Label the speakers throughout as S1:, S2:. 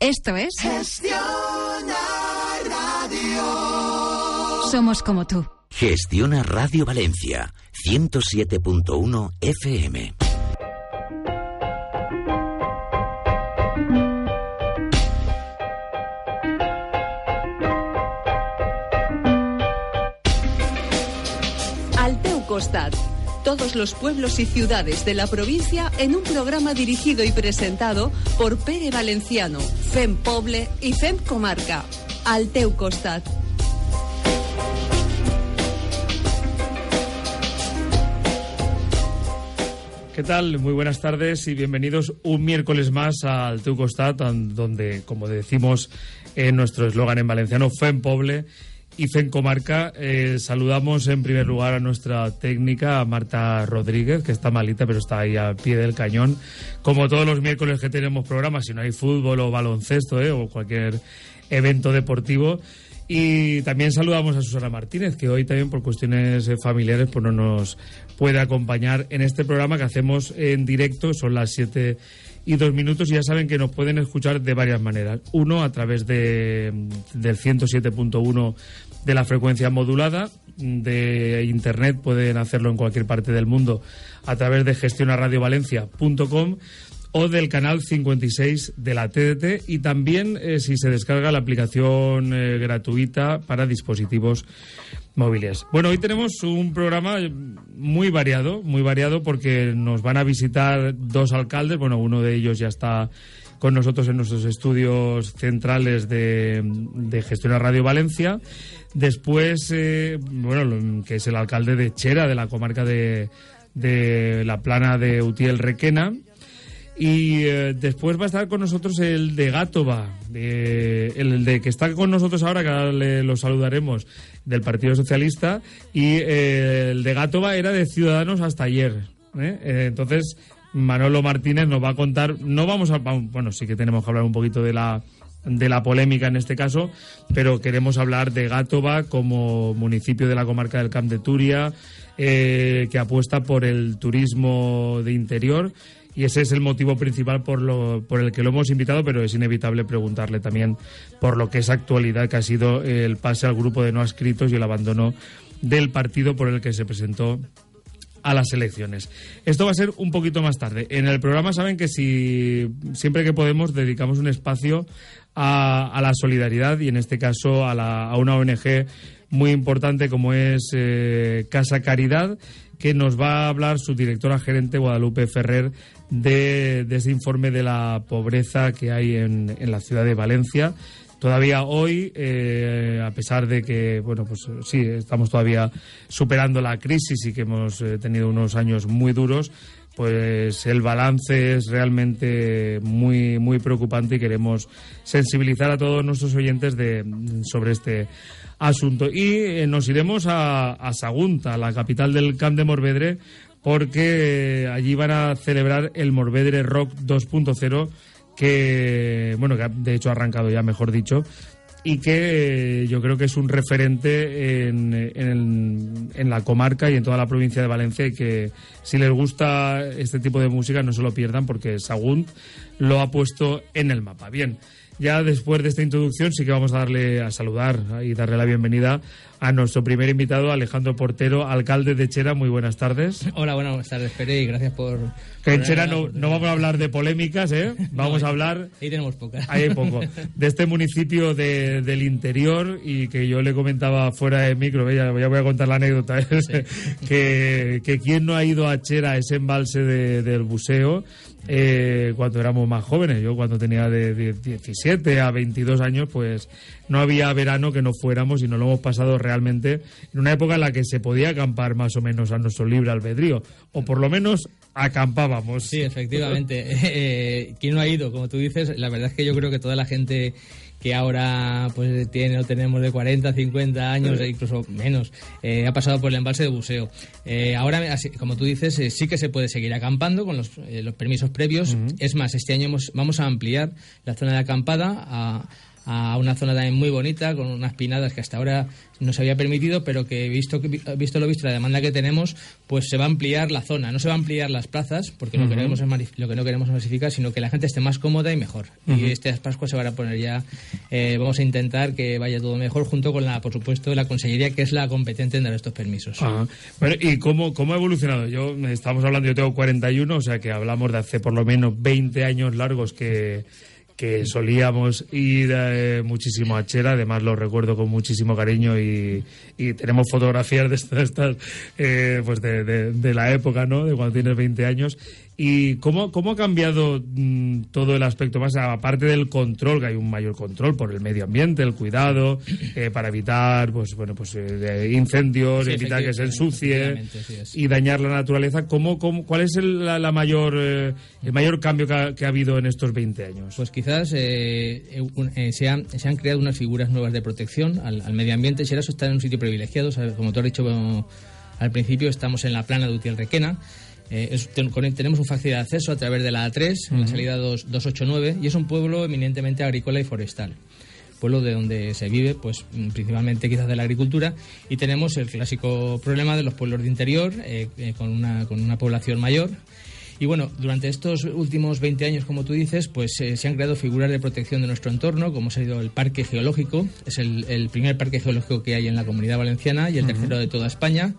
S1: Esto es
S2: Gestiona Radio.
S1: Somos como tú.
S3: Gestiona Radio Valencia, 107.1 FM.
S4: Al teu costat. Todos los pueblos y ciudades de la provincia en un programa dirigido y presentado por Pere Valenciano, FEM Poble y FEM Comarca. Al teu costat.
S5: ¿Qué tal? Muy buenas tardes y bienvenidos un miércoles más al Teu Costat, donde, como decimos en nuestro eslogan en valenciano, FEM Poble y FEM Comarca. Eh, saludamos en primer lugar a nuestra técnica, a Marta Rodríguez, que está malita, pero está ahí al pie del cañón. Como todos los miércoles que tenemos programas, si no hay fútbol o baloncesto eh, o cualquier evento deportivo. Y también saludamos a Susana Martínez, que hoy también por cuestiones eh, familiares pues no nos puede acompañar en este programa que hacemos en directo. Son las 7 y dos minutos y ya saben que nos pueden escuchar de varias maneras. Uno, a través de, del 107.1 de la frecuencia modulada. De internet pueden hacerlo en cualquier parte del mundo a través de gestionaradiovalencia.com o del canal 56 de la TDT y también eh, si se descarga la aplicación eh, gratuita para dispositivos móviles. Bueno, hoy tenemos un programa muy variado, muy variado porque nos van a visitar dos alcaldes, bueno, uno de ellos ya está con nosotros en nuestros estudios centrales de, de Gestión a Radio Valencia. Después, eh, bueno, que es el alcalde de Chera, de la comarca de, de la plana de Utiel Requena. Y eh, después va a estar con nosotros el de Gátova, el de que está con nosotros ahora, que ahora le, lo saludaremos, del Partido Socialista. Y eh, el de Gátova era de Ciudadanos hasta ayer. ¿eh? Entonces, Manolo Martínez nos va a contar. No vamos a. Bueno, sí que tenemos que hablar un poquito de la de la polémica en este caso, pero queremos hablar de Gátova como municipio de la comarca del Camp de Turia, que apuesta por el turismo de interior y ese es el motivo principal por, lo, por el que lo hemos invitado, pero es inevitable preguntarle también por lo que es actualidad, que ha sido el pase al grupo de no adscritos y el abandono del partido por el que se presentó a las elecciones. Esto va a ser un poquito más tarde. En el programa saben que si siempre que podemos dedicamos un espacio a, a la solidaridad y en este caso a, la, a una ONG muy importante como es eh, Casa Caridad que nos va a hablar su directora gerente Guadalupe Ferrer de, de ese informe de la pobreza que hay en, en la ciudad de Valencia. Todavía hoy, eh, a pesar de que, bueno, pues sí, estamos todavía superando la crisis y que hemos eh, tenido unos años muy duros, pues el balance es realmente muy muy preocupante y queremos sensibilizar a todos nuestros oyentes de, sobre este asunto. Y eh, nos iremos a, a Sagunta, la capital del Camp de Morvedre, porque eh, allí van a celebrar el Morvedre Rock 2.0 que, bueno, que de hecho ha arrancado ya, mejor dicho, y que eh, yo creo que es un referente en, en, en la comarca y en toda la provincia de Valencia y que si les gusta este tipo de música no se lo pierdan porque Sagunt lo ha puesto en el mapa. Bien, ya después de esta introducción sí que vamos a darle a saludar y darle la bienvenida a nuestro primer invitado, Alejandro Portero, alcalde de Chera. Muy buenas tardes.
S6: Hola, buenas tardes, Pere, y gracias por...
S5: Que en Chera no, no vamos a hablar de polémicas, ¿eh? Vamos a hablar
S6: Ahí tenemos pocas.
S5: Ahí hay poco. De este municipio de- del interior y que yo le comentaba fuera de micro, ya, ya voy a contar la anécdota, ¿eh? que, que quien no ha ido a Chera, ese embalse de- del buceo, eh, cuando éramos más jóvenes, yo cuando tenía de, de 17 a 22 años, pues no había verano que no fuéramos y nos lo hemos pasado realmente en una época en la que se podía acampar más o menos a nuestro libre albedrío, o por lo menos acampábamos.
S6: Sí, efectivamente. Eh, ¿Quién no ha ido? Como tú dices, la verdad es que yo creo que toda la gente que ahora pues tiene o tenemos de 40, 50 años e incluso menos, eh, ha pasado por el embalse de buceo. Eh, ahora, como tú dices, eh, sí que se puede seguir acampando con los, eh, los permisos previos. Es más, este año hemos- vamos a ampliar la zona de acampada a, a una zona también muy bonita, con unas pinadas que hasta ahora no se había permitido, pero que visto, visto lo visto, la demanda que tenemos, pues se va a ampliar la zona. No se va a ampliar las plazas, porque lo, que queremos es lo que no queremos es masificar, sino que la gente esté más cómoda y mejor. Y estas Pascuas se van a poner ya, eh, vamos a intentar que vaya todo mejor, junto con la, por supuesto, la Consellería, que es la competente en dar estos permisos.
S5: Bueno, ¿y cómo, cómo ha evolucionado? Yo, estamos hablando, yo tengo 41, o sea que hablamos de hace por lo menos 20 años largos que, que solíamos ir eh, muchísimo a Chera, además lo recuerdo con muchísimo cariño y, y tenemos fotografías de estas, estas, eh, pues de, la época, ¿no? De cuando tienes 20 años. ¿Y cómo, cómo ha cambiado mm, todo el aspecto más, aparte del control, que hay un mayor control por el medio ambiente, el cuidado, eh, para evitar pues bueno pues eh, incendios,
S6: Sí,
S5: evitar que se ensucie y dañar la naturaleza? ¿Cómo, cómo, cuál es el, la, la mayor, eh, el mayor cambio que ha, que ha habido en estos 20 años?
S6: Pues quizás eh, un- eh, se, han, se han creado unas figuras nuevas de protección al, al medio ambiente. Xeraso está en un sitio privilegiado, ¿sabes? como tú has dicho bueno, al principio, estamos en la plana de Utiel Requena. Eh, es- ten- tenemos un fácil de acceso a través de la A3, en la salida 2, 289, y es un pueblo eminentemente agrícola y forestal. Pueblo de donde se vive, pues mm, principalmente quizás de la agricultura, y tenemos el clásico problema de los pueblos de interior, eh, eh, con, una, con una población mayor, y bueno, durante estos últimos 20 años, como tú dices, pues eh, se han creado figuras de protección de nuestro entorno, como ha sido el Parque Geológico, es el, el primer parque geológico que hay en la Comunidad Valenciana y el tercero de toda España,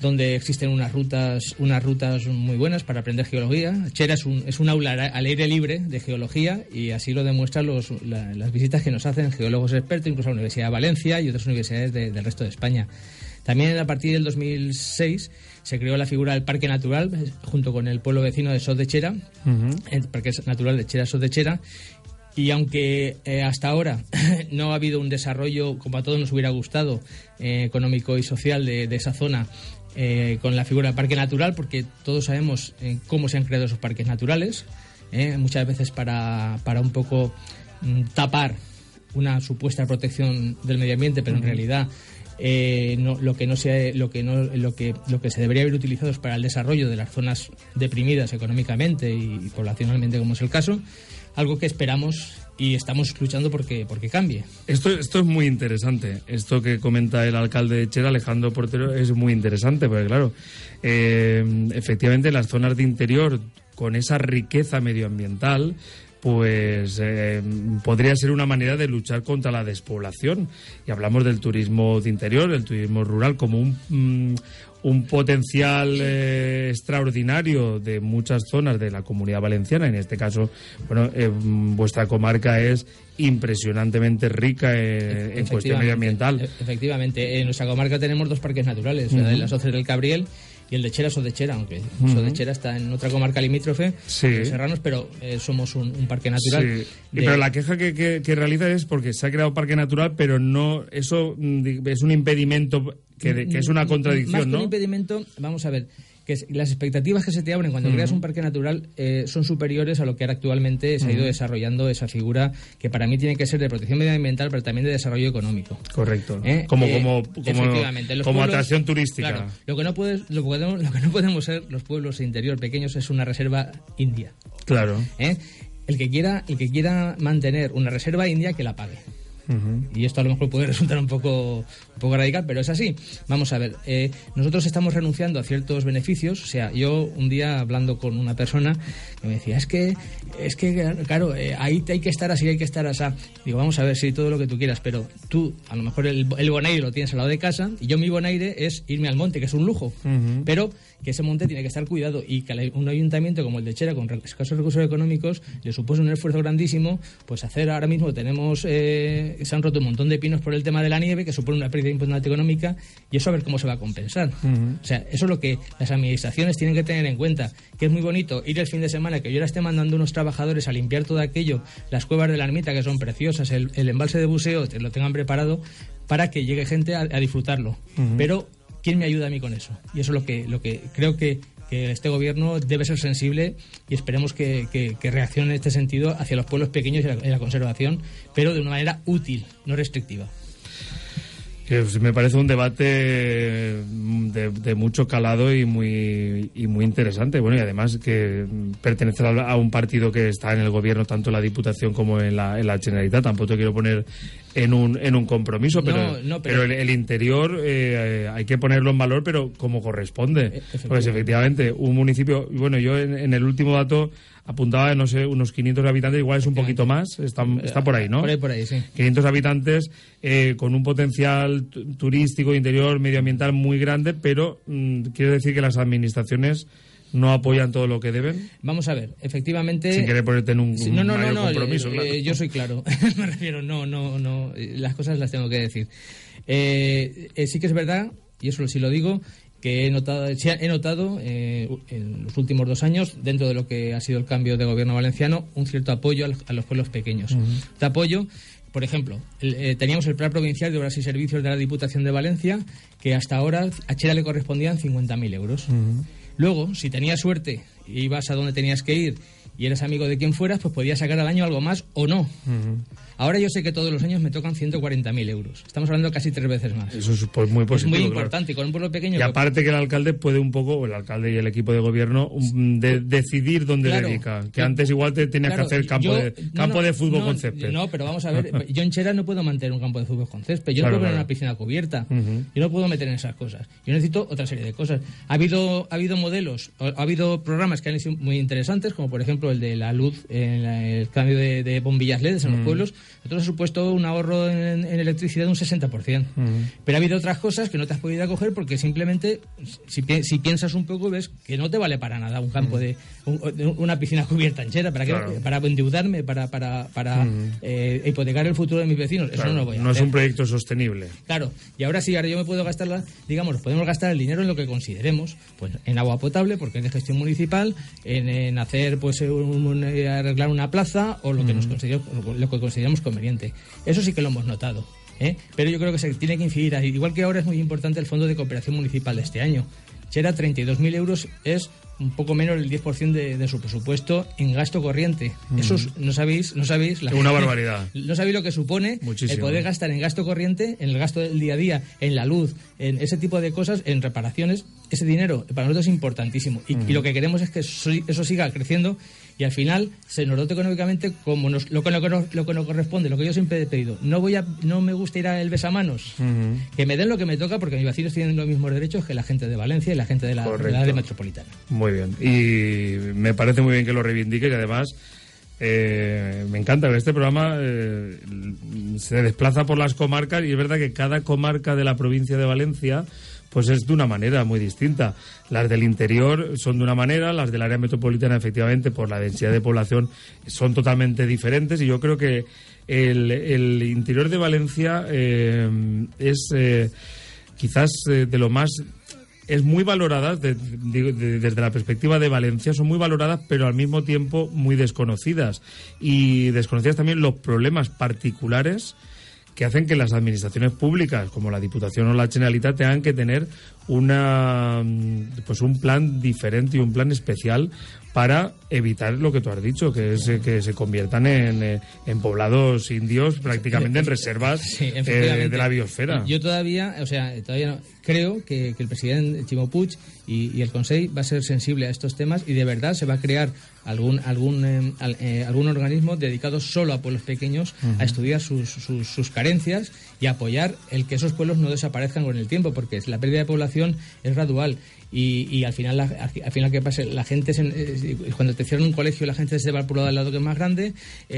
S6: donde existen unas rutas, unas rutas muy buenas para aprender geología. Chera es un, es un aula al aire libre de geología y así lo demuestran los, la- las visitas que nos hacen geólogos expertos, incluso a la Universidad de Valencia y otras universidades de- del resto de España. También a partir del 2006 se creó la figura del Parque Natural junto con el pueblo vecino de Sot de Chera, el Parque Natural de Chera Sot de Chera. Y aunque eh, hasta ahora no ha habido un desarrollo como a todos nos hubiera gustado eh, económico y social de, de esa zona eh, con la figura del parque natural, porque todos sabemos eh, cómo se han creado esos parques naturales, eh, muchas veces para, para un poco mm, tapar una supuesta protección del medio ambiente, pero en realidad eh, no- lo que no se lo que no lo que lo que se debería haber utilizado es para el desarrollo de las zonas deprimidas económicamente y, y poblacionalmente como es el caso algo que esperamos y estamos luchando porque porque cambie
S5: Esto, esto es muy interesante. Esto que comenta el alcalde de Chera, Alejandro Portero, es muy interesante, porque claro, eh, efectivamente las zonas de interior con esa riqueza medioambiental, pues eh, podría ser una manera de luchar contra la despoblación. Y hablamos del turismo de interior, el turismo rural, como un, mm, un potencial eh, extraordinario de muchas zonas de la comunidad valenciana. En este caso, bueno, eh, vuestra comarca es impresionantemente rica en, en cuestión medioambiental.
S6: e- Efectivamente, en nuestra comarca tenemos dos parques naturales, la de las Oces del Cabriel y el de Chera Sodechera, aunque Sodechera está en otra comarca limítrofe,
S5: Sí.
S6: Serranos, pero eh, somos un, un parque natural.
S5: Sí. Y
S6: de-
S5: Pero la queja que, que, que realiza es porque se ha creado parque natural, pero no eso mm, es un impedimento que, es una
S6: Más
S5: contradicción,
S6: que un impedimento, vamos a ver, que las expectativas que se te abren cuando creas un parque natural eh, son superiores a lo que ahora actualmente se ha ido desarrollando esa figura que para mí tiene que ser de protección medioambiental, pero también de desarrollo económico.
S5: Correcto.
S6: ¿Eh?
S5: Como,
S6: Eh,
S5: como, como,
S6: efectivamente,
S5: como
S6: pueblos-
S5: atracción turística.
S6: Claro, lo que no puedes, lo, que podemos, lo que no podemos ser los pueblos de interior pequeños es una reserva india.
S5: Claro.
S6: ¿eh? El que quiera, el que quiera mantener una reserva india que la pague. Y esto a lo mejor puede resultar un poco, un poco radical, pero es así. Vamos a ver, eh, nosotros estamos renunciando a ciertos beneficios. O sea, yo un día hablando con una persona que me decía, es que, es que claro, eh, ahí hay que estar así, hay que estar así. Digo, vamos a ver, sí, todo lo que tú quieras, pero tú, a lo mejor el, el bonaire lo tienes al lado de casa y yo mi bonaire es irme al monte, que es un lujo. Pero que ese monte tiene que estar cuidado y que un ayuntamiento como el de Chera, con escasos recursos económicos, le supone un esfuerzo grandísimo, pues hacer ahora mismo tenemos, eh, se han roto un montón de pinos por el tema de la nieve, que supone una pérdida importante económica, y eso a ver cómo se va a compensar. O sea, eso es lo que las administraciones tienen que tener en cuenta, que es muy bonito ir el fin de semana, que yo ahora esté mandando unos trabajadores a limpiar todo aquello, las cuevas de la ermita, que son preciosas, el, el embalse de buceo, te lo tengan preparado, para que llegue gente a, a disfrutarlo. Pero ¿quién me ayuda a mí con eso? Y eso es lo que, lo que creo que, que este gobierno debe ser sensible y esperemos que, que- reaccione en este sentido hacia los pueblos pequeños y la, conservación, pero de una manera útil, no restrictiva.
S5: Me parece un debate mm, de, mucho calado y muy interesante. Bueno, y además que pertenecer a un partido que está en el gobierno, tanto en la Diputación como en la, en la Generalitat. Tampoco quiero poner en un, en un compromiso, pero,
S6: No, no, pero-
S5: pero el, el interior eh, hay que ponerlo en valor, pero como corresponde. Pues efectivamente, un municipio, bueno, yo en, en el último dato apuntaba, no sé, unos 500 habitantes, igual es un poquito más, está, está por ahí, ¿no?
S6: Por ahí, por ahí, sí.
S5: 500 habitantes eh, con un potencial tu- turístico, interior, medioambiental muy grande, pero mm, quiero decir que las administraciones no apoyan todo lo que deben.
S6: Vamos a ver, efectivamente.
S5: Sin querer ponerte en un,
S6: Sí,
S5: un
S6: no, no, no,
S5: mayor
S6: no,
S5: compromiso,
S6: eh,
S5: claro.
S6: eh, yo soy claro. Me refiero, no, no, no. Las cosas las tengo que decir. Eh, eh, sí que es verdad, y eso sí lo digo, que he notado, he notado eh, en los últimos dos años, dentro de lo que ha sido el cambio de gobierno valenciano, un cierto apoyo a los pueblos pequeños. Este apoyo, por ejemplo, eh, teníamos el Plan Provincial de Obras y Servicios de la Diputación de Valencia, que hasta ahora a Chera le correspondían 50.000 euros. Luego, si tenías suerte ibas a donde tenías que ir y eres amigo de quien fueras, pues podías sacar al año algo más o no. Ahora yo sé que todos los años me tocan 140.000 euros. Estamos hablando casi tres veces más.
S5: Eso es pues, muy
S6: es
S5: positivo.
S6: muy
S5: claro.
S6: importante. Y con un pueblo pequeño...
S5: Y aparte que el alcalde puede un poco, o el alcalde y el equipo de gobierno, de- decidir dónde
S6: Claro.
S5: dedica. Que antes igual te tenías
S6: Claro,
S5: que hacer campo,
S6: yo-
S5: de, campo
S6: no,
S5: de fútbol
S6: no,
S5: con césped.
S6: No, pero vamos a ver, yo en Chera no puedo mantener un campo de fútbol con césped, yo no puedo poner una piscina cubierta, yo no puedo meter en esas cosas. Yo necesito otra serie de cosas. Ha habido, ha habido modelos, ha habido programas que han sido muy interesantes, como por ejemplo el de la luz, en la- el cambio de, de bombillas LEDs en los
S5: Mm.
S6: pueblos. Nosotros ha supuesto un ahorro en, en electricidad de un 60%. Pero ha habido otras cosas que no te has podido acoger porque simplemente, si, si piensas un poco, ves que no te vale para nada un campo de un- de una piscina cubierta entera. ¿Para, qué?
S5: Claro.
S6: para endeudarme, para, para, para eh, hipotecar el futuro de mis vecinos. Eso
S5: Claro,
S6: no lo voy a
S5: no es
S6: hacer.
S5: un proyecto sostenible.
S6: Claro, y ahora sí, ahora yo me puedo gastarla, digamos, podemos gastar el dinero en lo que consideremos, pues en agua potable, porque es de gestión municipal, en, en hacer, pues, un- arreglar una plaza o lo que nos consideramos, lo que consideramos conveniente. Eso sí que lo hemos notado. ¿eh? Pero yo creo que se tiene que incidir, ahí. igual que ahora es muy importante el Fondo de Cooperación Municipal de este año. Chera, 32.000 euros es un poco menos del 10% de, de su presupuesto en gasto corriente. Eso es- no sabéis, no sabéis la-
S5: Una barbaridad.
S6: no sabéis lo que supone
S5: Muchísimo.
S6: el poder gastar en gasto corriente, en el gasto del día a día, en la luz, en ese tipo de cosas, en reparaciones. Ese dinero para nosotros es importantísimo. Y, y lo que queremos es que eso, eso siga creciendo y al final se nos dote económicamente como nos, lo, que, lo, que nos, lo que nos corresponde, lo que yo siempre he pedido. No voy a, no me gusta ir a el besamanos. Que me den lo que me toca porque mis vecinos tienen los mismos derechos que la gente de Valencia y la gente de la, de la
S5: Correcto.
S6: área metropolitana.
S5: Muy bien. Y me parece muy bien que lo reivindiques y además eh, me encanta que este programa eh, se desplaza por las comarcas y es verdad que cada comarca de la provincia de Valencia pues es de una manera muy distinta. Las del interior son de una manera, las del área metropolitana efectivamente por la densidad de población son totalmente diferentes y yo creo que el, interior de Valencia eh, es eh, quizás de lo más es muy valorada de- digo, de- desde la perspectiva de Valencia, son muy valoradas, pero al mismo tiempo muy desconocidas. Y desconocidas también los problemas particulares que hacen que las administraciones públicas, como la Diputación o la Generalitat, tengan que tener una mm, pues un plan diferente y un plan especial para evitar lo que tú has dicho, que es que se conviertan en, en poblados indios prácticamente en reservas
S6: Sí,
S5: eh, de la biosfera.
S6: Yo todavía, o sea, todavía no- creo que, que el presidente Chimo Puig y, y el Consejo va a ser sensible a estos temas y de verdad se va a crear algún algún eh, al- eh, algún organismo dedicado solo a pueblos pequeños a estudiar sus, sus, sus carencias y apoyar el que esos pueblos no desaparezcan con el tiempo, porque la pérdida de población es gradual. Y, y al final, la- al final que pasa, la gente, se- eh, cuando te cierran un colegio, la gente se va al pueblo de al lado que es más grande,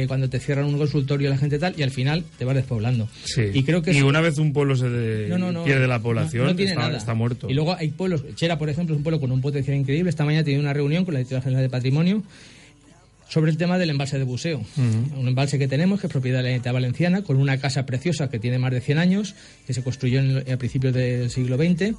S6: cuando te cierran un consultorio, la gente tal, y al final te vas despoblando.
S5: Sí.
S6: Y creo que
S5: y una vez un pueblo se de-
S6: no, no, no,
S5: pierde la población,
S6: no tiene
S5: está,
S6: nada.
S5: está muerto.
S6: Y luego hay pueblos, Chera, por ejemplo, es un pueblo con un potencial increíble. Esta mañana he tenido una reunión con la Directora General de Patrimonio sobre el tema del embalse de buceo. Un embalse que tenemos, que es propiedad de la Unidad Valenciana, con una casa preciosa que tiene más de 100 años, que se construyó en- a principios del siglo XX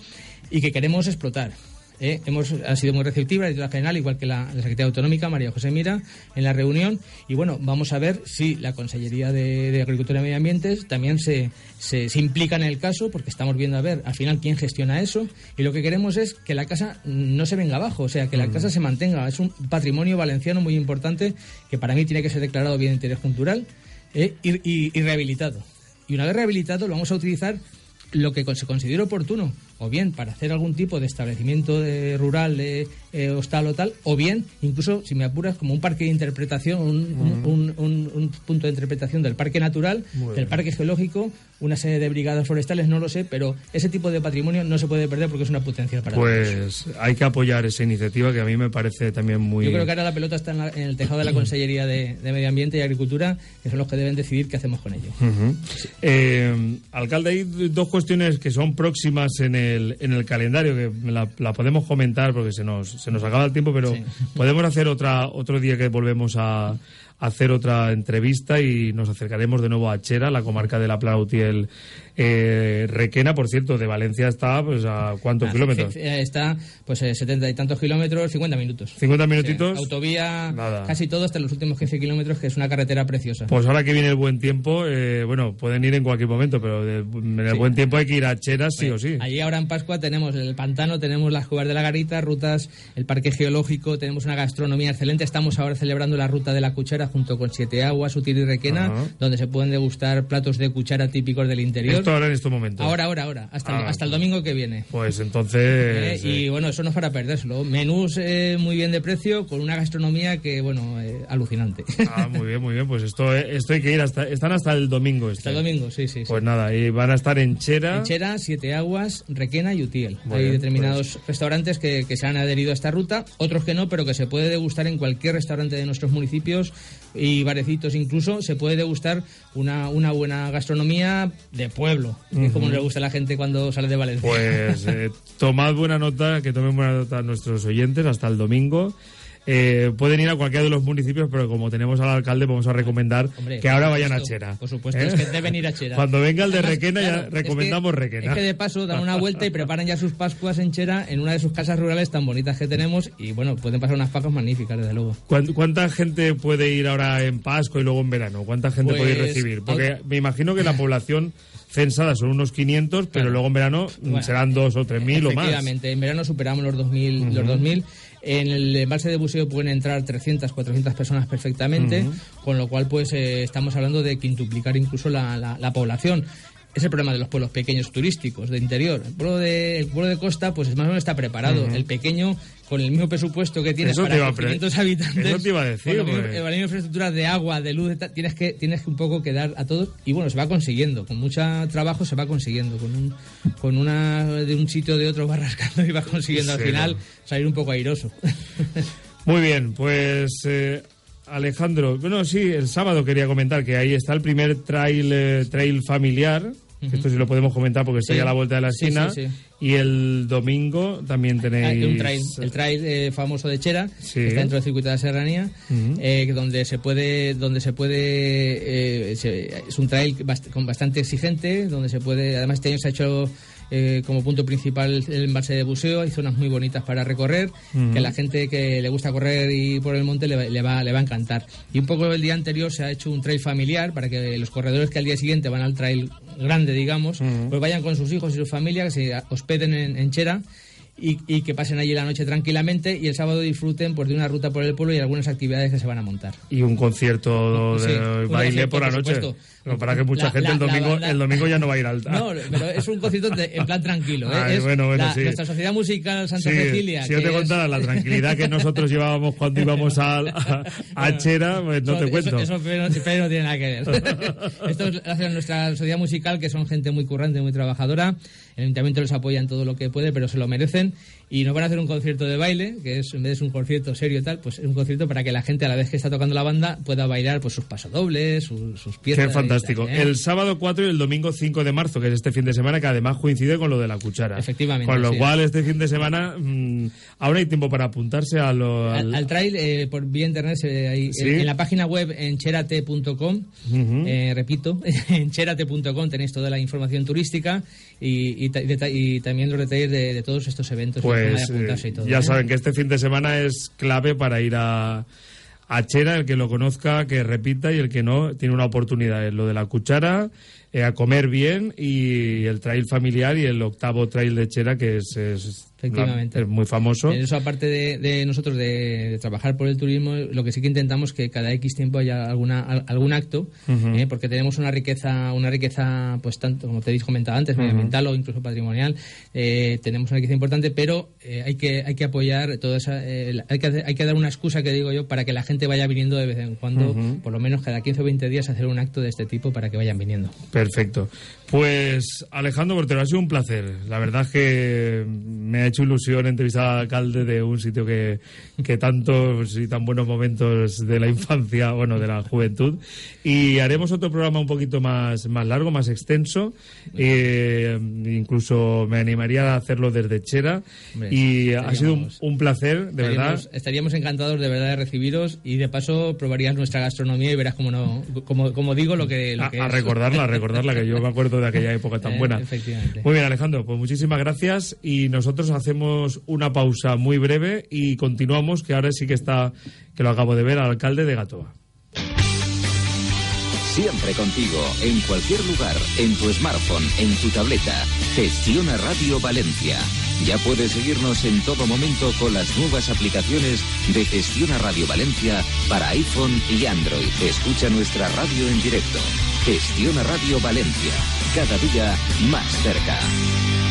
S6: y que queremos explotar. Eh, hemos ha sido muy receptiva la directora general, igual que la, la secretaria autonómica, María José Mira, en la reunión. Y bueno, vamos a ver si la Consellería de, de Agricultura y Medio Ambiente también se, se, se implica en el caso, porque estamos viendo a ver al final quién gestiona eso. Y lo que queremos es que la casa no se venga abajo, o sea, que la casa se mantenga. Es un patrimonio valenciano muy importante que para mí tiene que ser declarado bien de interés cultural eh, y, y- y rehabilitado. Y una vez rehabilitado, lo vamos a utilizar lo que se considere oportuno, o bien para hacer algún tipo de establecimiento de- rural, de eh, hostal o tal, o bien, incluso, si me apuras, como un parque de interpretación, un, un- un- un- un punto de interpretación del parque natural,
S5: Muy
S6: del
S5: bien.
S6: parque geológico, una serie de brigadas forestales, no lo sé, pero ese tipo de patrimonio no se puede perder porque es una potencia para todos.
S5: Pues hay que apoyar esa iniciativa que a mí me parece también muy...
S6: Yo creo que ahora la pelota está en, la- en el tejado de la Consellería de, de Medio Ambiente y Agricultura, que son los que deben decidir qué hacemos con ello.
S5: Eh, alcalde, hay dos cuestiones que son próximas en el, en el calendario, que la, la podemos comentar porque se nos, se nos acaba el tiempo, pero
S6: Sí.
S5: podemos hacer otra otro día que volvemos a, a hacer otra entrevista y nos acercaremos de nuevo a Chera, la comarca de la Plautiel eh, Requena. Por cierto, de Valencia está pues a cuántos
S6: Ah,
S5: kilómetros.
S6: c- Está pues eh, setenta y tantos kilómetros, 50 minutos.
S5: 50 minutitos.
S6: Sí, autovía,
S5: Nada.
S6: casi todo hasta los últimos 15 kilómetros, que es una carretera preciosa.
S5: Pues ahora que viene el buen tiempo, eh, bueno, pueden ir en cualquier momento, pero de- en el
S6: Sí.
S5: buen tiempo hay que ir a Chera sí o sí.
S6: Allí ahora en Pascua tenemos el pantano, tenemos las cuevas de la garita, rutas, el parque geológico, tenemos una gastronomía excelente. Estamos ahora celebrando la ruta de la cuchara junto con Siete Aguas, Util y Requena, donde se pueden degustar platos de cuchara típicos del interior.
S5: Ahora en estos momentos.
S6: Ahora, ahora, ahora, hasta, el,
S5: Ah,
S6: hasta el domingo que viene.
S5: Pues
S6: Eh,
S5: entonces.
S6: y bueno, eso no es para perdérselo. Menús eh, muy bien de precio, con una gastronomía que, bueno, eh, alucinante.
S5: Ah, muy bien, muy bien. Pues esto, esto hay que ir hasta. Están hasta el domingo. Este.
S6: Hasta el domingo, sí, sí. sí.
S5: Pues nada, y van a estar en Chera.
S6: Chera, Siete Aguas, Requena y Utiel. Hay determinados restaurantes que, que se han adherido a esta ruta, otros que no, pero que se puede degustar en cualquier restaurante de nuestros municipios y barecitos incluso. Se puede degustar una, una buena gastronomía de pueblo, que es como le gusta a la gente cuando sale de Valencia.
S5: Pues eh, tomad buena nota, que tomen buena nota nuestros oyentes hasta el domingo. Eh, pueden ir a cualquiera de los municipios, pero como tenemos al alcalde, vamos a recomendar
S6: Hombre,
S5: que ahora vayan a
S6: supuesto,
S5: Chera.
S6: Por supuesto,
S5: ¿Eh?
S6: es que deben ir a Chera.
S5: Cuando venga el de
S6: Además,
S5: Requena,
S6: claro,
S5: ya
S6: es que-
S5: recomendamos Requena.
S6: Es que de paso dan una vuelta y preparan ya sus Pascuas en Chera, en una de sus casas rurales tan bonitas que tenemos. Y bueno, pueden pasar unas Pascuas magníficas, desde luego.
S5: ¿Cuán- ¿Cuánta gente puede ir ahora en Pascua y luego en verano? ¿Cuánta gente
S6: Pues,
S5: puede recibir? Porque me imagino que la población censada son unos 500, pero
S6: Claro.
S5: luego en verano
S6: Bueno,
S5: serán 2 o 3 mil o más.
S6: Efectivamente, en verano superamos los 2.000. los 2000. En el embalse de buceo pueden entrar 300, 400 personas perfectamente, con lo cual pues eh, estamos hablando de quintuplicar incluso la, la- la población. Es el problema de los pueblos pequeños turísticos de interior. El pueblo de, el pueblo de costa pues más o menos está preparado. El pequeño, con el mismo presupuesto que tiene
S5: Eso
S6: para
S5: iba a pre-
S6: 500 habitantes,
S5: eso te iba a decir,
S6: con
S5: porque-
S6: la misma infraestructura de agua, de luz, de tienes que tienes que un poco quedar a todos y bueno, se va consiguiendo, con mucho trabajo se va consiguiendo, con un con una de un sitio de otro va rascando y va consiguiendo al
S5: Sí,
S6: final
S5: no.
S6: salir un poco airoso.
S5: Muy bien, pues eh, Alejandro, bueno, sí, el sábado quería comentar que ahí está el primer trail, eh, trail familiar. Esto sí lo podemos comentar porque está
S6: Sí.
S5: a la vuelta de la esquina.
S6: sí, sí.
S5: Y el domingo también tenéis.
S6: Hay un trail, el trail eh, famoso de Chera,
S5: Sí.
S6: que está dentro del circuito de la Serranía, eh, donde se puede, donde se puede, eh, se- es un trail bast- con bastante exigente, donde se puede, además este año se ha hecho eh, como punto principal el embalse de buceo, hay zonas muy bonitas para recorrer, que a la gente que le gusta correr y por el monte le, va- le va, le va a encantar. Y un poco el día anterior se ha hecho un trail familiar para que los corredores que al día siguiente van al trail grande, digamos, pues vayan con sus hijos y su familia, que se hospeden en, en Chera y, y que pasen allí la noche tranquilamente y el sábado disfruten pues, de una ruta por el pueblo y algunas actividades que se van a montar.
S5: Y un concierto de
S6: Sí,
S5: baile
S6: concierto,
S5: por la noche. No, para que mucha
S6: La-
S5: gente
S6: la-
S5: el, domingo,
S6: la
S5: el domingo ya no va a ir al.
S6: No, pero es un concierto de- en plan tranquilo. ¿eh?
S5: Ay,
S6: Es
S5: bueno, bueno,
S6: la-
S5: sí.
S6: Nuestra sociedad musical Santa
S5: Sí,
S6: Cecilia.
S5: si yo te
S6: es-
S5: contara la tranquilidad que nosotros llevábamos cuando íbamos a, a, a Chera, pues no
S6: Eso-
S5: te cuento.
S6: Eso, eso pero, pero no tiene nada que ver. Esto es hacia nuestra sociedad musical, que son gente muy currante, muy trabajadora. El ayuntamiento les apoya en todo lo que puede, pero se lo merecen. Houston. Y nos van a hacer un concierto de baile, que es en vez de un concierto serio y tal, pues es un concierto para que la gente a la vez que está tocando la banda pueda bailar pues sus pasodobles, sus, sus piezas.
S5: Qué fantástico.
S6: tal, ¿eh?
S5: El sábado 4 y el domingo 5 de marzo, que es este fin de semana, que además coincide con lo de la cuchara.
S6: Efectivamente,
S5: Con lo
S6: sí.
S5: cual, este fin de semana, mm, ahora hay tiempo para apuntarse a lo.
S6: Al,
S5: al-
S6: al trail eh, por vía internet se- ahí,
S5: Sí.
S6: en, en la página web en cherate.com
S5: Ujú.
S6: eh, repito en cherate.com tenéis toda la información turística y, y y y también los detalles de, de todos estos eventos
S5: Pues Pues eh, ya
S6: ¿eh?
S5: saben que este fin de semana es clave para ir a, a Chera, el que lo conozca, que repita y el que no, tiene una oportunidad. Es lo de la cuchara, eh, a comer bien y el trail familiar y el octavo trail de Chera, que es, es
S6: Efectivamente.
S5: Es muy famoso.
S6: En eso, aparte de, de nosotros de, de, trabajar por el turismo, lo que sí que intentamos que cada X tiempo haya alguna, algún acto, uh -huh. eh, porque tenemos una riqueza, una riqueza, pues tanto como te he comentado antes, uh -huh. medioambiental o incluso patrimonial, eh, tenemos una riqueza importante, pero eh, hay que hay que apoyar toda esa, hay que hay que dar una excusa que digo yo para que la gente vaya viniendo de vez en cuando, uh -huh. por lo menos cada 15 o 20 días hacer un acto de este tipo para que vayan viniendo.
S5: Perfecto. Pues Alejandro Portero, ha sido un placer. La verdad es que me ha hecho ilusión entrevistar al alcalde de un sitio que, que tantos y tan buenos momentos de la infancia, bueno, de la juventud. Y haremos otro programa un poquito más, más largo, más extenso. Eh, incluso me animaría a hacerlo desde Chera. Hombre, y ha sido un, un placer, de verdad.
S6: Estaríamos encantados de verdad de recibiros y de paso probarías nuestra gastronomía y verás como no, como, como digo lo que, lo
S5: a,
S6: que
S5: a
S6: es.
S5: recordarla, a recordarla, que yo me acuerdo de aquella época tan
S6: Eh,
S5: buena.
S6: efectivamente.
S5: Muy bien, Alejandro, pues muchísimas gracias y nosotros hacemos una pausa muy breve y continuamos, que ahora sí que está, que lo acabo de ver, al alcalde de Gatoa.
S7: Siempre contigo, en cualquier lugar, en tu smartphone, en tu tableta. Gestiona Radio Valencia. Ya puedes seguirnos en todo momento con las nuevas aplicaciones de Gestiona Radio Valencia para iPhone y Android. Escucha nuestra radio en directo. Gestiona Radio Valencia. Cada día más cerca.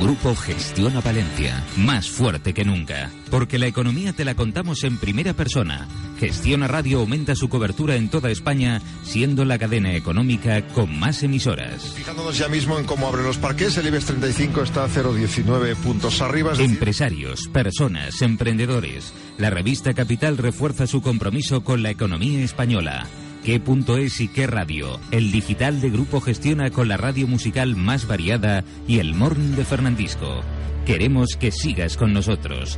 S7: Grupo Gestiona Valencia, más fuerte que nunca, porque la economía te la contamos en primera persona. Gestiona Radio aumenta su cobertura en toda España, siendo la cadena económica con más emisoras.
S8: Fijándonos ya mismo en cómo abren los parques, el IBEX 35 está a 0,19 puntos arriba. es
S7: Empresarios, personas, emprendedores. La revista Capital refuerza su compromiso con la economía española. ¿Qué punto es y qué radio? El digital de Grupo gestiona con la radio musical más variada y el morning de Fernandisco. Queremos que sigas con nosotros.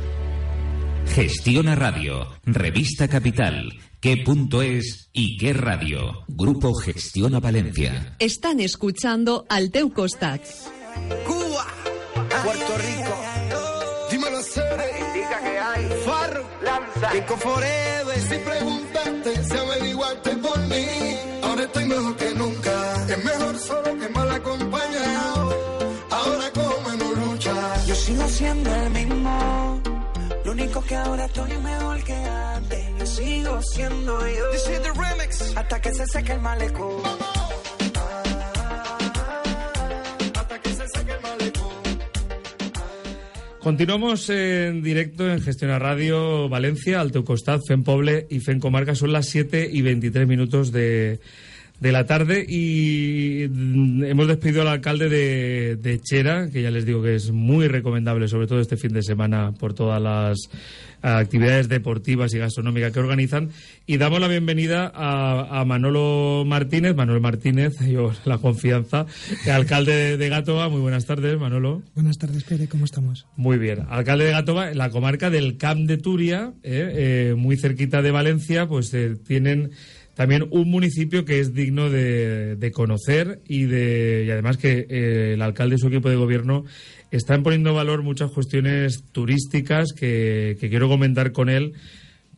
S7: Gestiona Radio, Revista Capital. ¿Qué punto es y qué radio? Grupo Gestiona Valencia.
S4: Están escuchando al teu costat.
S9: Cuba, Puerto Rico. Dímelo, Cere. Indica que hay. Farro, lanza. Rico Forever. Si preguntaste, si averiguaste mí. Ahora estoy mejor que nunca. Es mejor solo que mal acompañado. Ahora como no lucha.
S10: Yo sigo siendo el mismo. Lo único que ahora estoy mejor que antes. Yo sigo siendo yo.
S9: This is the remix.
S10: Hasta que se seque el malecón.
S5: Continuamos en directo en Gestiona Radio Valencia, Alto Costat, Fenpoble y Fencomarca. Son las 7 y 23 minutos de, de la tarde y hemos despedido al alcalde de, de Chera, que ya les digo que es muy recomendable, sobre todo este fin de semana, por todas las actividades deportivas y gastronómicas que organizan. Y damos la bienvenida a, a Manolo Martínez, Manuel Martínez, yo la confianza, alcalde de, de Gatoa. Muy buenas tardes, Manolo.
S11: Buenas tardes, Pere, ¿cómo estamos?
S5: Muy bien. Alcalde de Gatoa, en la comarca del Camp de Turia, eh, eh, muy cerquita de Valencia, pues eh, tienen también un municipio que es digno de, de conocer y, de, y además que eh, el alcalde y su equipo de gobierno están poniendo en valor muchas cuestiones turísticas que, que quiero comentar con él.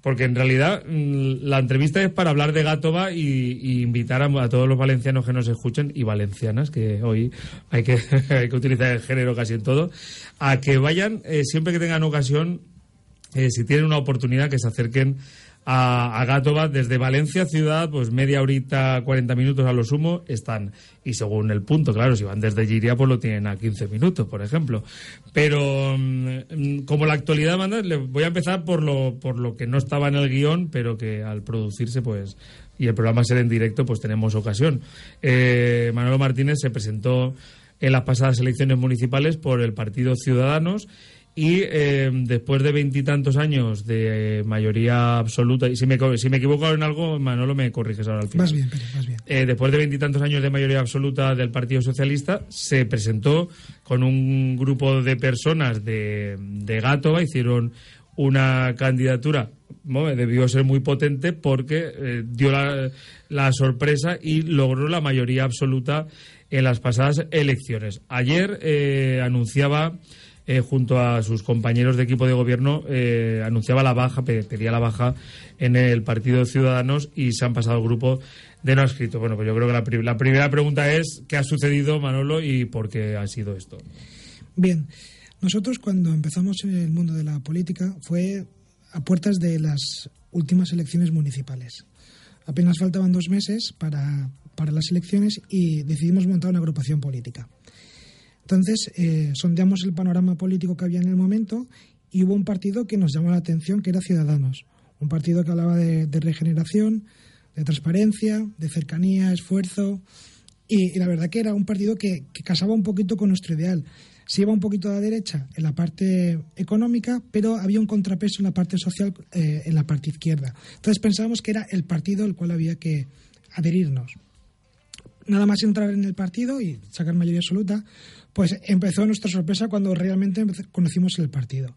S5: Porque en realidad mm, la entrevista es para hablar de Gátova y, invitar a, todos los valencianos que nos escuchen y valencianas, que hoy hay que, hay que utilizar el género casi en todo, a que vayan eh, siempre que tengan ocasión, eh, si tienen una oportunidad, que se acerquen a, a Gátova desde Valencia ciudad, pues media horita, 40 minutos a lo sumo están. Y según el punto, claro, si van desde Giria, pues lo tienen a 15 minutos, por ejemplo. Pero mm, como la actualidad manda, le voy a empezar por lo, por lo que no estaba en el guion, pero que al producirse, pues, y el programa ser en directo, pues tenemos ocasión. Eh, Manolo Martínez se presentó en las pasadas elecciones municipales por el Partido Ciudadanos y eh, después de veintitantos años de mayoría absoluta, y si me, si me equivoco en algo, Manolo, me corriges ahora al final.
S11: Más bien, Pérez, más bien.
S5: Eh, después de veintitantos años de mayoría absoluta del Partido Socialista, se presentó con un grupo de personas de, de Gátova, hicieron una candidatura, bueno, debió ser muy potente porque eh, dio la, la sorpresa y logró la mayoría absoluta en las pasadas elecciones. Ayer eh, anunciaba eh, junto a sus compañeros de equipo de gobierno, eh, anunciaba la baja, pedía la baja en el Partido de Ciudadanos y se han pasado al grupo de no escrito. Bueno, pues yo creo que la, la primera pregunta es ¿qué ha sucedido, Manolo, y por qué ha sido esto?
S11: Bien, nosotros cuando empezamos en el mundo de la política fue a puertas de las últimas elecciones municipales. Apenas faltaban dos meses para, para las elecciones y decidimos montar una agrupación política. Entonces, eh, sondeamos el panorama político que había en el momento y hubo un partido que nos llamó la atención, que era Ciudadanos. Un partido que hablaba de, regeneración, de transparencia, de cercanía, esfuerzo. Y, la verdad que era un partido que, casaba un poquito con nuestro ideal. Se iba un poquito a la derecha en la parte económica, pero había un contrapeso en la parte social, eh, en la parte izquierda. Entonces pensábamos que era el partido al cual había que adherirnos. Nada más entrar en el partido y sacar mayoría absoluta, pues empezó nuestra sorpresa cuando realmente conocimos el partido.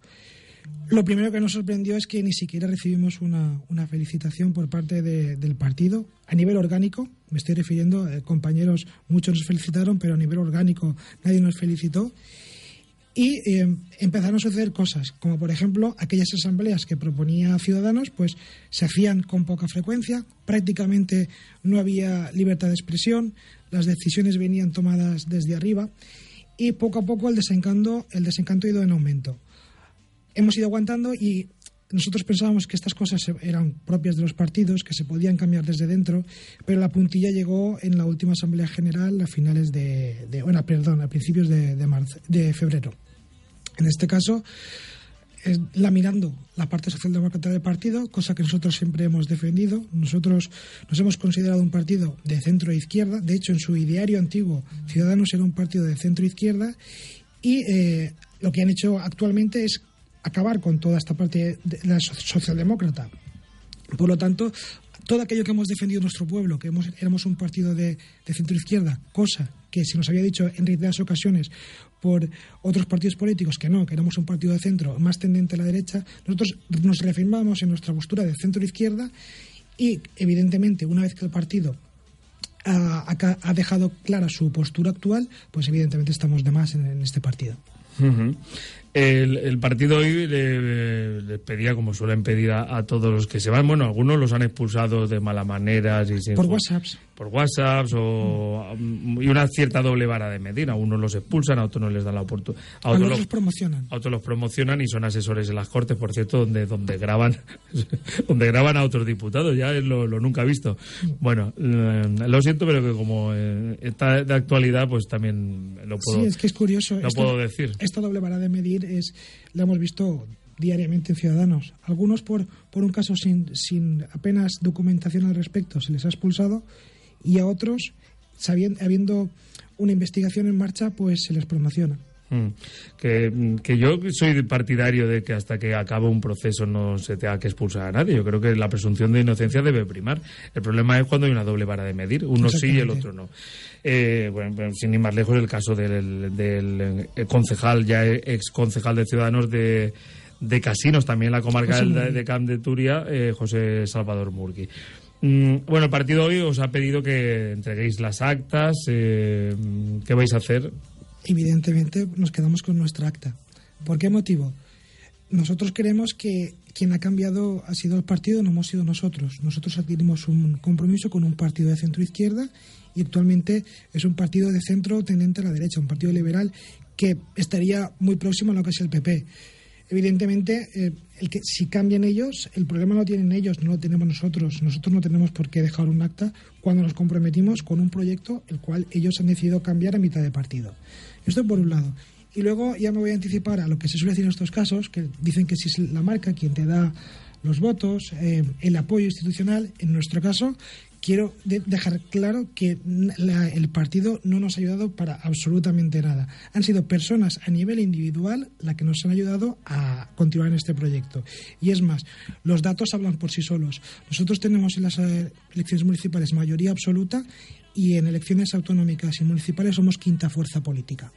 S11: Lo primero que nos sorprendió es que ni siquiera recibimos una, felicitación por parte del partido a nivel orgánico. Me estoy refiriendo, eh, compañeros, muchos nos felicitaron, pero a nivel orgánico nadie nos felicitó. Y eh, empezaron a suceder cosas, como por ejemplo aquellas asambleas que proponía Ciudadanos, pues se hacían con poca frecuencia, prácticamente no había libertad de expresión, las decisiones venían tomadas desde arriba y poco a poco el desencanto, el desencanto ha ido en aumento. Hemos ido aguantando y nosotros pensábamos que estas cosas eran propias de los partidos, que se podían cambiar desde dentro, pero la puntilla llegó en la última Asamblea General a finales de, bueno, perdón, a principios de, de febrero. En este caso, laminando la parte socialdemócrata del partido, cosa que nosotros siempre hemos defendido. Nosotros nos hemos considerado un partido de centro izquierda. De hecho, en su ideario antiguo, Ciudadanos era un partido de centro izquierda. Y eh, lo que han hecho actualmente es acabar con toda esta parte de la socialdemócrata. Por lo tanto, todo aquello que hemos defendido en nuestro pueblo, que hemos, éramos un partido de, de centro izquierda, cosa que se nos había dicho en reiteradas ocasiones por otros partidos políticos que no, que éramos un partido de centro más tendente a la derecha, nosotros nos reafirmamos en nuestra postura de centro-izquierda y, evidentemente, una vez que el partido ha, dejado clara su postura actual, pues evidentemente estamos de más en, este partido.
S5: El, partido hoy le, pedía, como suelen pedir a, todos los que se van, bueno, algunos los han expulsado de mala manera.
S11: Y por WhatsApps.
S5: Por WhatsApps o, y una cierta doble vara de medir. A unos los expulsan, a otros no les dan la oportunidad.
S11: A, otros los promocionan.
S5: A otros los promocionan y son asesores en las Cortes, por cierto, donde, donde graban donde graban a otros diputados. Ya es lo, nunca visto. Bueno, eh, lo siento, pero que como eh, está de actualidad, pues también lo puedo,
S11: sí, es que es curioso.
S5: Lo puedo decir.
S11: Esta doble vara de medir es, la hemos visto diariamente en Ciudadanos. Algunos por, por un caso sin, sin apenas documentación al respecto se les ha expulsado y a otros, sabiendo, habiendo una investigación en marcha, pues se les promociona.
S5: Mm. Que, que, yo soy partidario de que hasta que acabe un proceso no se tenga que expulsar a nadie. Yo creo que la presunción de inocencia debe primar. El problema es cuando hay una doble vara de medir. Uno sí y el otro no. Eh, bueno, sin ir más lejos, el caso del, del eh, concejal, ya ex concejal de Ciudadanos de, de Casinos, también la comarca de, de Camp de Turia, eh, José Salvador Murgui. Mm, bueno, el partido hoy os ha pedido que entreguéis las actas. ¿Qué vais a hacer?
S11: evidentemente nos quedamos con nuestra acta. ¿Por qué motivo? Nosotros creemos que quien ha cambiado ha sido el partido, no hemos sido nosotros. Nosotros adquirimos un compromiso con un partido de centro izquierda y actualmente es un partido de centro tendente a la derecha, un partido liberal que estaría muy próximo a lo que es el PP. Evidentemente, eh, el que si cambian ellos, el problema lo tienen ellos, no lo tenemos nosotros. Nosotros no tenemos por qué dejar un acta cuando nos comprometimos con un proyecto el cual ellos han decidido cambiar a mitad de partido. Esto por un lado. Y luego ya me voy a anticipar a lo que se suele decir en estos casos, que dicen que si es la marca quien te da los votos, eh, el apoyo institucional, en nuestro caso, quiero dejar claro que el partido no nos ha ayudado para absolutamente nada. Han sido personas a nivel individual las que nos han ayudado a continuar en este proyecto. Y es más, los datos hablan por sí solos. Nosotros tenemos en las eh, elecciones municipales mayoría absoluta y en elecciones autonómicas y municipales somos quinta fuerza política.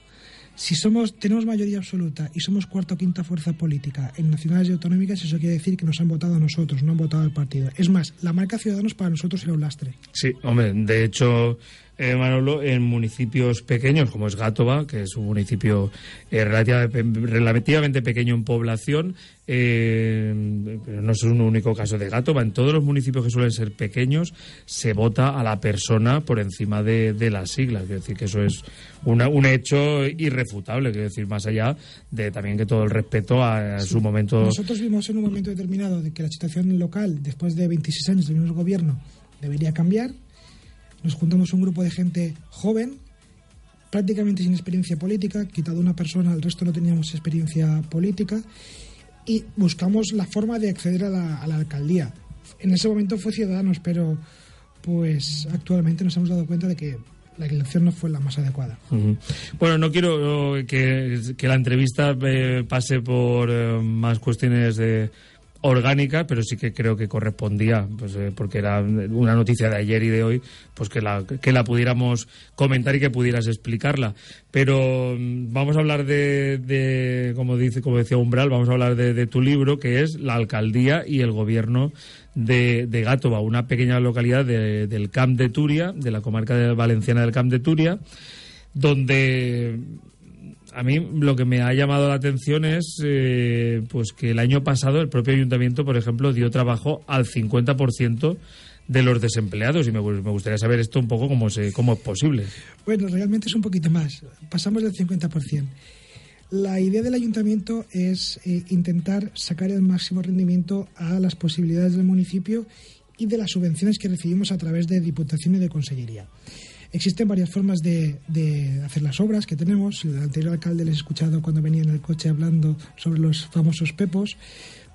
S11: Si somos, tenemos mayoría absoluta y somos cuarta o quinta fuerza política en nacionales y autonómicas, eso quiere decir que nos han votado a nosotros, no han votado al partido. Es más, la marca Ciudadanos para nosotros era un lastre.
S5: Sí, hombre, de hecho, eh, Manolo, en municipios pequeños, como es Gátova, que es un municipio eh, relativamente, relativamente pequeño en población, eh, pero no es un único caso de Gátova. En todos los municipios que suelen ser pequeños, se vota a la persona por encima de, de las siglas. Quiero decir que eso es una- un hecho irrefutable, quiero decir, más allá de también que todo el respeto a, a su momento.
S11: Nosotros vimos en un momento determinado de que la situación local, después de 26 años del mismo gobierno, debería cambiar. Nos juntamos un grupo de gente joven, prácticamente sin experiencia política, quitado una persona, el resto no teníamos experiencia política, y buscamos la forma de acceder a la, alcaldía. En ese momento fue Ciudadanos, pero pues actualmente nos hemos dado cuenta de que la elección no fue la más adecuada.
S5: Bueno, no quiero eh, que, que la entrevista eh, pase por eh, más cuestiones de orgánicas, pero sí que creo que correspondía, pues, eh, porque era una noticia de ayer y de hoy, pues que la, que la pudiéramos comentar y que pudieras explicarla. Pero mm, vamos a hablar de, de, como dice, como decía Umbral, vamos a hablar de, tu libro, que es la alcaldía y el gobierno de, de Gátova, una pequeña localidad de- del Camp de Turia, de la comarca valenciana del Camp de Turia, donde a mí lo que me ha llamado la atención es eh, pues que el año pasado el propio ayuntamiento, por ejemplo, dio trabajo al 50% de los desempleados y me, me gustaría saber esto un poco cómo, se, cómo es posible.
S11: Bueno, realmente es un poquito más. Pasamos del 50%. La idea del ayuntamiento es eh, intentar sacar el máximo rendimiento a las posibilidades del municipio y de las subvenciones que recibimos a través de Diputación y de Consellería. Existen varias formas de, de hacer las obras que tenemos. El anterior alcalde les he escuchado cuando venía en el coche hablando sobre los famosos pepos.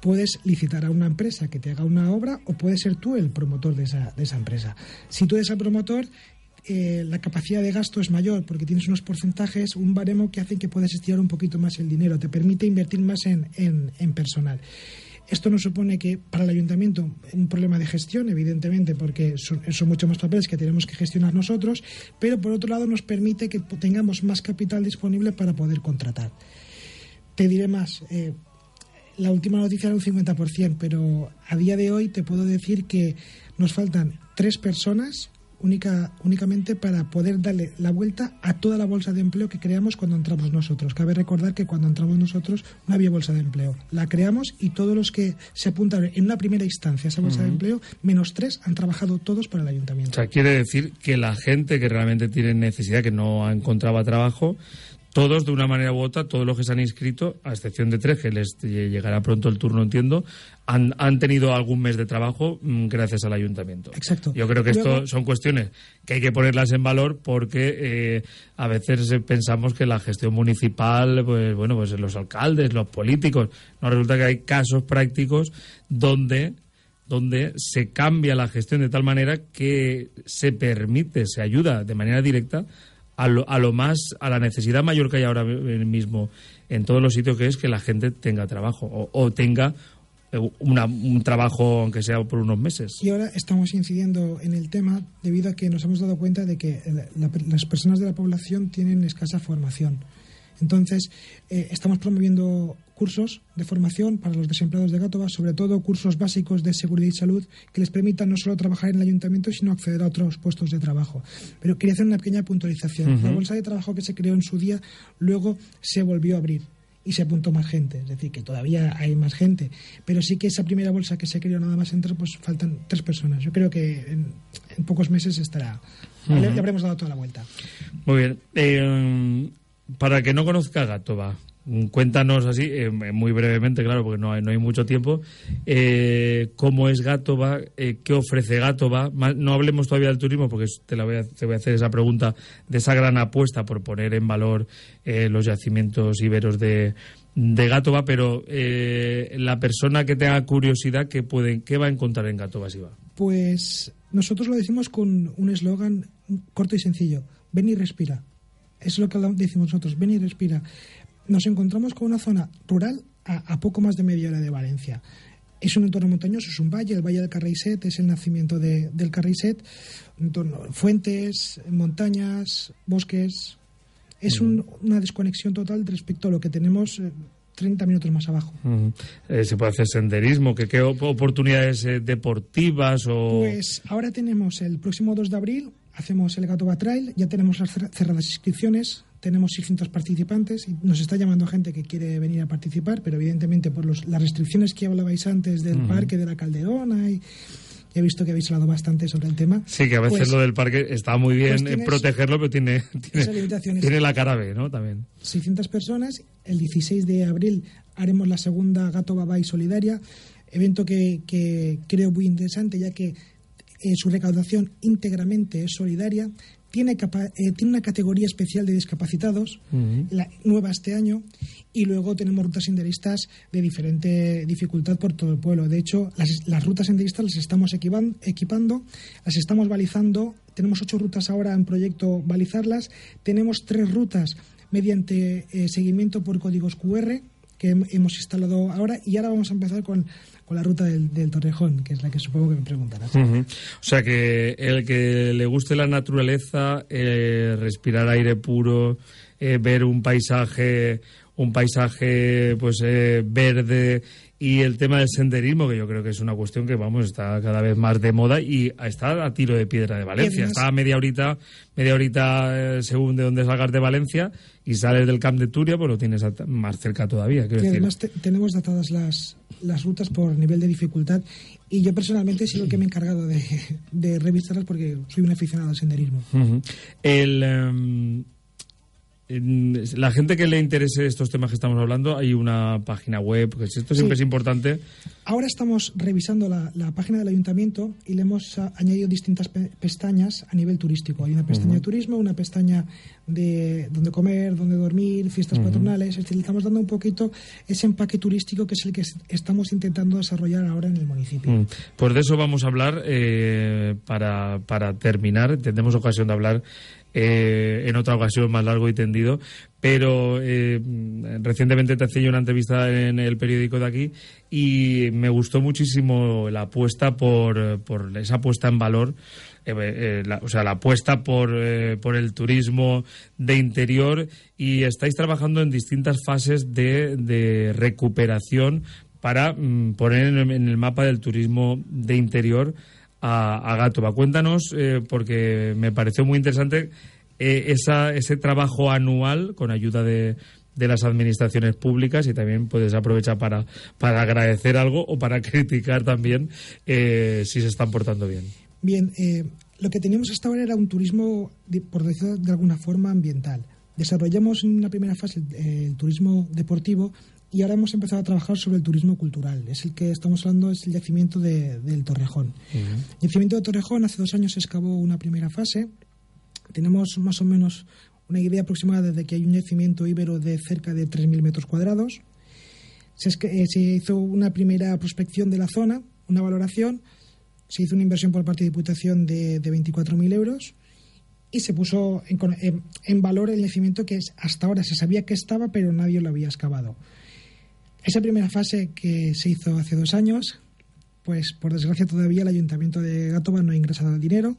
S11: Puedes licitar a una empresa que te haga una obra o puedes ser tú el promotor de esa, de esa empresa. Si tú eres el promotor, eh, la capacidad de gasto es mayor porque tienes unos porcentajes, un baremo que hacen que puedas estirar un poquito más el dinero, te permite invertir más en, en- en personal. Esto no supone que para el ayuntamiento un problema de gestión, evidentemente, porque son, son mucho más papeles que tenemos que gestionar nosotros, pero por otro lado nos permite que tengamos más capital disponible para poder contratar. Te diré más, eh, la última noticia era un 50%, pero a día de hoy te puedo decir que nos faltan tres personas única, únicamente para poder darle la vuelta a toda la bolsa de empleo que creamos cuando entramos nosotros. Cabe recordar que cuando entramos nosotros no había bolsa de empleo. La creamos y todos los que se apuntaron en una primera instancia a esa bolsa de empleo, menos tres, han trabajado todos para el
S5: O
S11: ayuntamiento.
S5: sea, quiere decir que la gente que realmente tiene necesidad, que no encontraba trabajo, todos de una manera u otra, todos los que se han inscrito, a excepción de tres, que les llegará pronto el turno, entiendo, han, han tenido algún mes de trabajo mm, gracias al ayuntamiento.
S11: Exacto.
S5: Yo creo que esto
S11: Luego-
S5: son cuestiones que hay que ponerlas en valor porque eh, a veces pensamos que la gestión municipal, pues bueno, pues los alcaldes, los políticos, no resulta que hay casos prácticos donde donde se cambia la gestión de tal manera que se permite, se ayuda de manera directa a lo, a lo más, a la necesidad mayor que hay ahora mismo en todos los sitios, que es que la gente tenga trabajo o, tenga eh, una- un trabajo, aunque sea por unos meses.
S11: Y ahora estamos incidiendo en el tema debido a que nos hemos dado cuenta de que la- la- las personas de la población tienen escasa formación. Entonces, eh, estamos promoviendo cursos de formación para los desempleados de Gátova, sobre todo cursos básicos de seguridad y salud que les permitan no solo trabajar en el ayuntamiento, sino acceder a otros puestos de trabajo. Pero quería hacer una pequeña puntualización. La bolsa de trabajo que se creó en su día luego se volvió a abrir y se apuntó más gente, es decir, que todavía hay más gente, pero sí que esa primera bolsa que se creó nada más entrar, pues faltan tres personas. Yo creo que en, en pocos meses estará, le,
S5: Ujú.
S11: le habremos dado toda la vuelta.
S5: Muy bien. Eh, para que no conozca Gátova, cuéntanos así, eh, muy brevemente, claro, porque no hay, mucho tiempo, eh, cómo es Gátova, eh, qué ofrece Gátova. Ma- No hablemos todavía del turismo, porque te, la voy a, te voy a hacer esa pregunta de esa gran apuesta por poner en valor eh, los yacimientos iberos de, de pero eh, la persona que tenga curiosidad, ¿qué, puede, ¿qué va a encontrar en Gátova si va?
S11: Pues nosotros lo decimos con un eslogan corto y sencillo, ven y respira. Es lo que decimos nosotros, ven y respira. Nos encontramos con una zona rural a, a poco más de media hora de Valencia. Es un entorno montañoso, es un valle, el Valle del Carreiset, es el nacimiento de- del Carreiset, entorno- fuentes, montañas, bosques. Es un- una desconexión total respecto a lo que tenemos eh, 30 minutos más abajo.
S5: Eh, ¿Se puede hacer senderismo? ¿Qué, qué op- oportunidades eh, deportivas o...?
S11: Pues ahora tenemos el próximo 2 de abril hacemos el Gato Trail, ya tenemos cerradas inscripciones, tenemos 600 participantes y nos está llamando gente que quiere venir a participar, pero evidentemente por los- las restricciones que hablabais antes del parque de la Calderona y he visto que habéis hablado bastante sobre el tema.
S5: Sí, que a veces
S11: Pues,
S5: lo del parque está muy bien
S11: pues tienes
S5: protegerlo, pero tiene, tiene, la cara B, ¿no? También.
S11: 600 personas. El 16 de abril haremos la segunda Gato Babay Solidaria, evento que, que creo muy interesante ya que eh, su recaudación íntegramente es solidaria. Tiene, capa- eh, tiene una categoría especial de discapacitados, la nueva este año, y luego tenemos rutas senderistas de diferente dificultad por todo el pueblo. De hecho, las, las rutas senderistas las estamos equipan- equipando, las estamos balizando. Tenemos ocho rutas ahora en proyecto balizarlas. Tenemos tres rutas mediante eh, seguimiento por códigos QR que hem- hemos instalado ahora y ahora vamos a empezar con, la ruta del, del Torrejón, que es la que supongo que me preguntarás.
S5: O sea que el que le guste la naturaleza, eh, respirar aire puro, eh, ver un paisaje, un paisaje pues eh, verde y el tema del senderismo, que yo creo que es una cuestión que vamos está cada vez más de moda y está a tiro de piedra de Valencia. Está a media horita, media horita eh, según de donde salgas de Valencia y sales del Camp de Turia, pues lo tienes más cerca todavía.
S11: Y además te- tenemos datadas las, las rutas por nivel de dificultad y yo personalmente sido el que me he encargado de, de revisarlas porque soy un aficionado al senderismo.
S5: El, em, la gente que le interese estos temas que estamos hablando, hay una página web, que esto siempre
S11: Sí.
S5: es importante.
S11: Ahora estamos revisando la, la página del ayuntamiento y le hemos a- añadido distintas pe- pestañas a nivel turístico. Hay una pestaña de turismo, una pestaña de dónde comer, dónde dormir, fiestas patronales. Es decir, estamos dando un poquito ese empaque turístico que es el que es- estamos intentando desarrollar ahora en el municipio.
S5: Mm. Pues de eso vamos a hablar eh, para, para terminar. Tendremos ocasión de hablar eh, en otra ocasión más largo y tendido. Pero eh, recientemente te hacía una entrevista en el periódico de aquí y me gustó muchísimo la apuesta por, por esa puesta en valor. eh, eh, o sea, la apuesta por, por el turismo de interior y estáis trabajando en distintas fases de, de recuperación para mm, poner en el mapa del turismo de interior a, a. Cuéntanos, eh, porque me pareció muy interesante eh, esa, ese trabajo anual con ayuda de, de las administraciones públicas y también puedes aprovechar para, para agradecer algo o para criticar también eh, si se están portando bien.
S11: Bien, eh, lo que teníamos hasta ahora era un turismo, por decirlo de alguna forma, ambiental. Desarrollamos en una primera fase eh, el turismo deportivo y ahora hemos empezado a trabajar sobre el turismo cultural. Es el que estamos hablando, es el yacimiento de- del Torrejón. El yacimiento de Torrejón hace dos años se excavó una primera fase. Tenemos más o menos una idea aproximada de que hay un yacimiento íbero de cerca de 3.000 metros cuadrados. Se, eh, se hizo una primera prospección de la zona, una valoración, se hizo una inversión por parte de Diputación de, de 24.000 euros y se puso en, en- en valor el yacimiento que hasta ahora se sabía que estaba, pero nadie lo había excavado. Esa primera fase que se hizo hace dos años, pues por desgracia todavía el Ayuntamiento de Gátova no ha ingresado el dinero,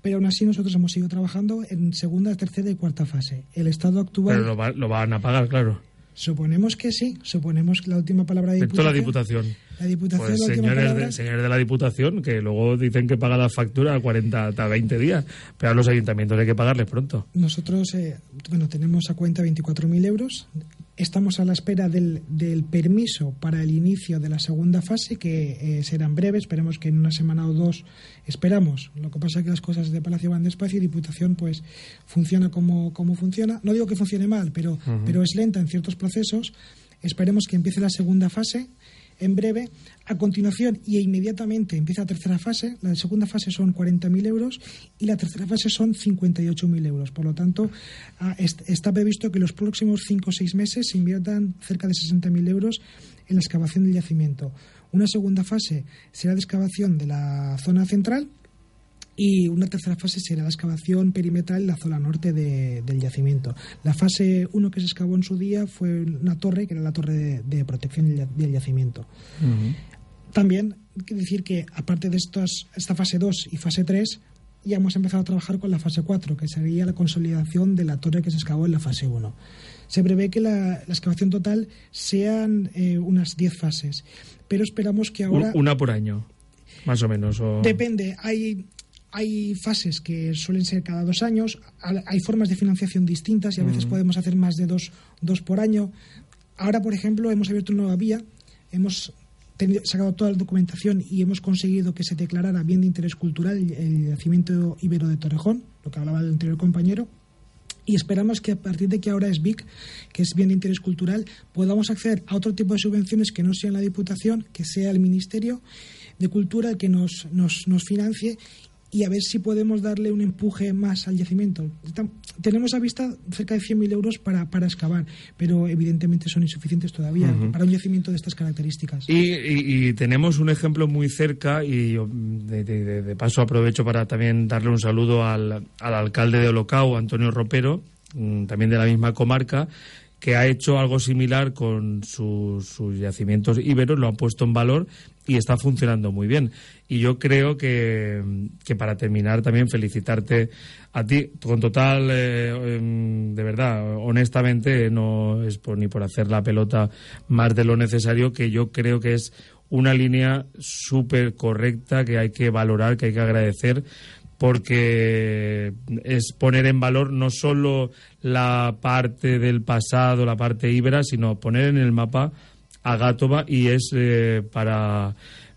S11: pero aún así nosotros hemos seguido trabajando en segunda, tercera y cuarta fase. El estado actual...
S5: Pero lo, va- lo van a pagar, claro.
S11: Suponemos que sí, suponemos que la última palabra de
S5: Excepto la
S11: Diputación. La Diputación
S5: Pues señores de, señores de la Diputación, que luego dicen que paga la factura a 40 hasta 20 días, pero a los ayuntamientos hay que pagarles pronto.
S11: Nosotros, eh, bueno, tenemos a cuenta 24.000 euros. Estamos a la espera del, del permiso para el inicio de la segunda fase, que eh, será en breve. Esperemos que en una semana o dos esperamos. Lo que pasa es que las cosas de Palacio van despacio y Diputación, pues, funciona como, como funciona. No digo que funcione mal, pero, pero es lenta en ciertos procesos. Esperemos que empiece la segunda fase en breve. A continuación y inmediatamente empieza la tercera fase. La segunda fase son 40.000 euros y la tercera fase son 58.000 euros. Por lo tanto, ah, est- está previsto que los próximos 5 o 6 meses se inviertan cerca de 60.000 euros en la excavación del yacimiento. Una segunda fase será de excavación de la zona central y una tercera fase será la excavación perimetral en la zona norte de- del yacimiento. La fase 1 que se excavó en su día fue una torre, que era la torre de, de protección del ya- del yacimiento. También que decir que, aparte de estos, esta fase 2 y fase 3, ya hemos empezado a trabajar con la fase 4, que sería la consolidación de la torre que se excavó en la fase 1. Se prevé que la, la excavación total sean eh, unas 10 fases, pero esperamos que ahora...
S5: Un- Una por año, más o menos. o-
S11: Depende, hay, hay fases que suelen ser cada dos años, hay formas de financiación distintas y a veces podemos hacer más de dos, dos por año. Ahora, por ejemplo, hemos abierto una nueva vía, hemos sacado toda la documentación y hemos conseguido que se declarara bien de interés cultural el yacimiento ibero de Torrejón, lo que hablaba el anterior compañero, y esperamos que a partir de que ahora es BIC, que es bien de interés cultural, podamos acceder a otro tipo de subvenciones que no sean la Diputación, que sea el Ministerio de Cultura el que nos, nos, nos financie y a ver si podemos darle un empuje más al yacimiento. tenemos a vista cerca de 100.000 euros para, para excavar, pero evidentemente son insuficientes todavía para un yacimiento de estas características.
S5: Y, tenemos un ejemplo muy cerca y de, paso aprovecho para también darle un saludo al, al alcalde de Olocao, Antonio Ropero, mm, también de la misma comarca, que ha hecho algo similar con sus, yacimientos íberos, lo han puesto en valor y está funcionando muy bien. Y yo creo que, para terminar también felicitarte a ti con total, eh, em, de verdad, honestamente, no es por, ni por hacer la pelota más de lo necesario, que yo creo que es una línea súper correcta que hay que valorar, que hay que agradecer porque es poner en valor no solo la parte del pasado, la parte íbera, sino poner en el mapa a Gátova y es eh, para,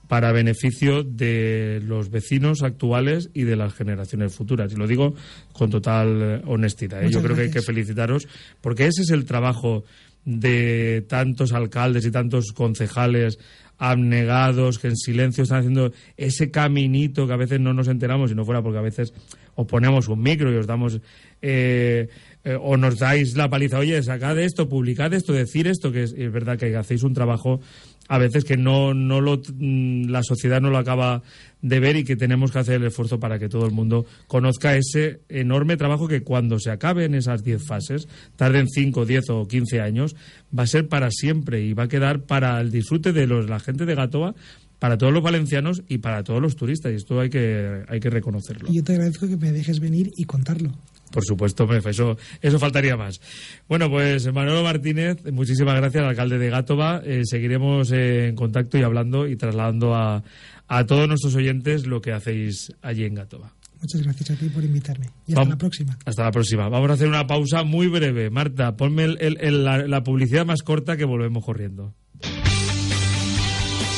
S5: para beneficio de los vecinos actuales y de las generaciones futuras. Y lo digo con total eh, honestidad. ¿eh? Yo creo que hay que felicitaros porque ese es el trabajo de tantos alcaldes y tantos concejales abnegados, que en silencio están haciendo ese caminito que a veces no nos enteramos, si no fuera porque a veces os ponemos un micro y os damos... Eh, eh, o nos dais la paliza, oye, sacad esto, publicad esto, decir esto, que es, verdad que hacéis un trabajo a veces que no, no lo, mm, la sociedad no lo acaba de ver y que tenemos que hacer el esfuerzo para que todo el mundo conozca ese enorme trabajo que cuando se acaben esas 10 fases, tarden 5, 10 o 15 años, va a ser para siempre y va a quedar para el disfrute de los, la gente de Gatoa para todos los valencianos y para todos los turistas y esto hay que hay que reconocerlo.
S11: Y yo te agradezco que me dejes venir y contarlo.
S5: Por supuesto, eso, eso faltaría más. Bueno, pues Manolo Martínez, muchísimas gracias, alcalde de Gátova. Eh, seguiremos en contacto y hablando y trasladando a, a todos nuestros oyentes lo que hacéis allí en Gátova.
S11: Muchas gracias a ti por invitarme. Y hasta la próxima.
S5: Hasta la próxima. Vamos a hacer una pausa muy breve. Marta, ponme la publicidad más corta que volvemos corriendo.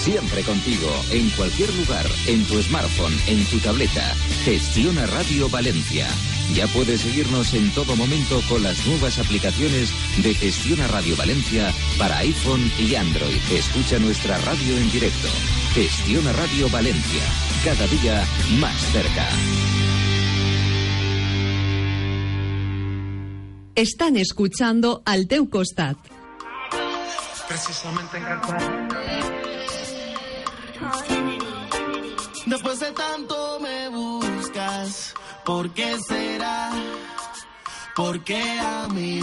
S7: Siempre contigo, en cualquier lugar, en tu smartphone, en tu tableta. Gestiona Radio Valencia. Ya puedes seguirnos en todo momento con las nuevas aplicaciones de Gestiona Radio Valencia para iPhone y Android. Escucha nuestra radio en directo. Gestiona Radio Valencia. Cada día más cerca.
S4: Están escuchando al teu costat.
S2: Precisamente Después de tanto me buscas, ¿por qué será? ¿Por qué a mí?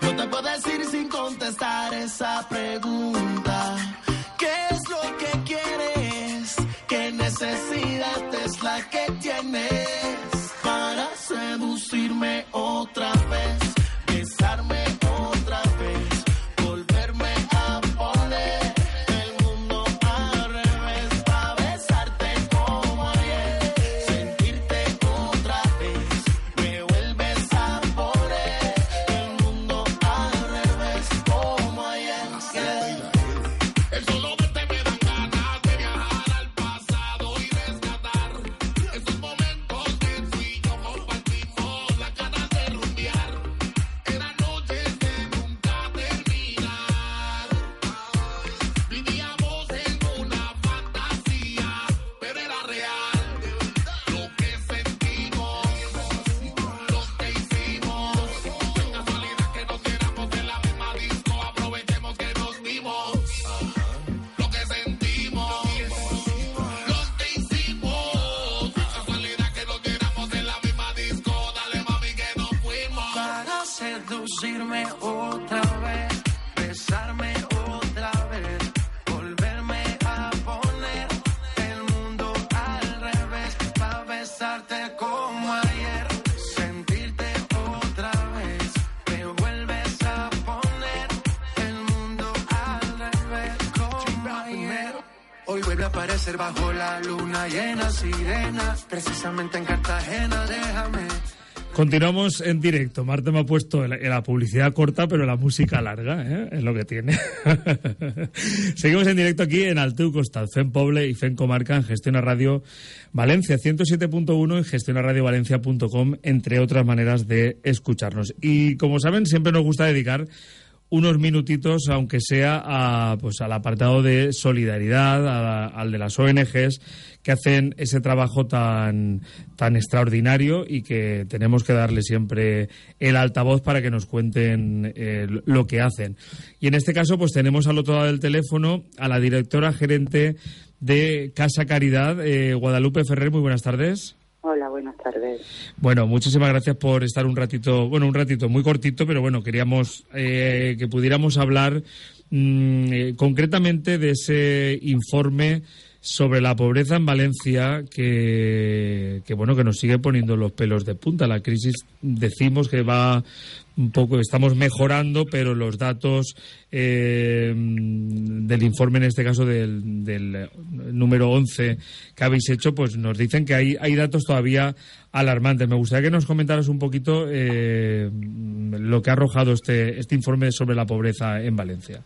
S2: No te puedo decir sin contestar esa pregunta. ¿Qué es lo que quieres? ¿Qué necesidad es la que tienes
S5: Continuamos en directo. Marta me ha puesto la, publicidad corta, pero la música larga, ¿eh? es lo que tiene. Seguimos en directo aquí en Alteu Costal, FEN Poble y FEN Comarca en Gestiona Radio Valencia 107.1 en gestionaradiovalencia.com, entre otras maneras de escucharnos. Y como saben, siempre nos gusta dedicar unos minutitos, aunque sea a, pues, al apartado de solidaridad, al de las ONGs que hacen ese trabajo tan, tan extraordinario y que tenemos que darle siempre el altavoz para que nos cuenten eh, lo que hacen. Y en este caso, pues tenemos al otro lado del teléfono a la directora gerente de Casa Caridad, eh, Guadalupe Ferrer. Muy buenas tardes.
S12: Hola, buenas tardes.
S5: Bueno, muchísimas gracias por estar un ratito, bueno, un ratito muy cortito, pero bueno, queríamos eh, que pudiéramos hablar mm, eh, concretamente de ese informe sobre la pobreza en Valencia que, que, bueno que nos sigue poniendo los pelos de punta la crisis decimos que va un poco estamos mejorando pero los datos eh, del informe en este caso del, del, número 11 que habéis hecho pues nos dicen que hay hay datos todavía alarmantes me gustaría que nos comentaras un poquito eh, lo que ha arrojado este este informe sobre la pobreza en Valencia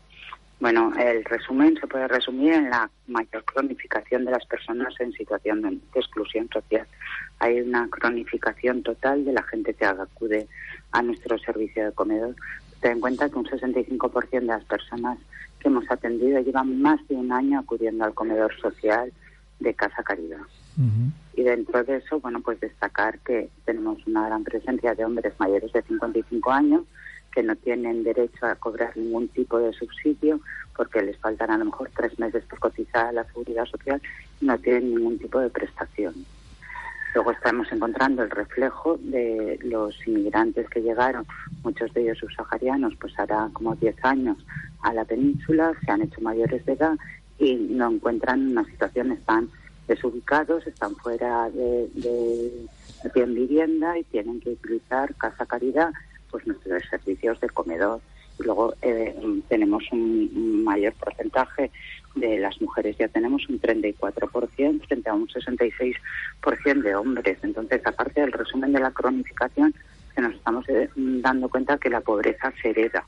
S12: bueno, el resumen se puede resumir en la mayor cronificación de las personas en situación de, exclusión social. Hay una cronificación total de la gente que acude a nuestro servicio de comedor. Ten en cuenta que un 65% de las personas que hemos atendido llevan más de un año acudiendo al comedor social de Casa Caridad. Y dentro de eso, bueno, pues destacar que tenemos una gran presencia de hombres mayores de 55 años que no tienen derecho a cobrar ningún tipo de subsidio porque les faltan a lo mejor tres meses por cotizar a la seguridad social y no tienen ningún tipo de prestación. Luego estamos encontrando el reflejo de los inmigrantes que llegaron, muchos de ellos subsaharianos, pues hará como 10 años a la península, se han hecho mayores de edad y no encuentran una situación, están desubicados, están fuera de, de, vivienda y tienen que utilizar Casa Caridad pues nuestros servicios de comedor. Luego eh, tenemos un mayor porcentaje de las mujeres, ya tenemos un 34% frente a un 66% de hombres. Entonces, aparte del resumen de la cronificación, que nos estamos eh, dando cuenta que la pobreza se hereda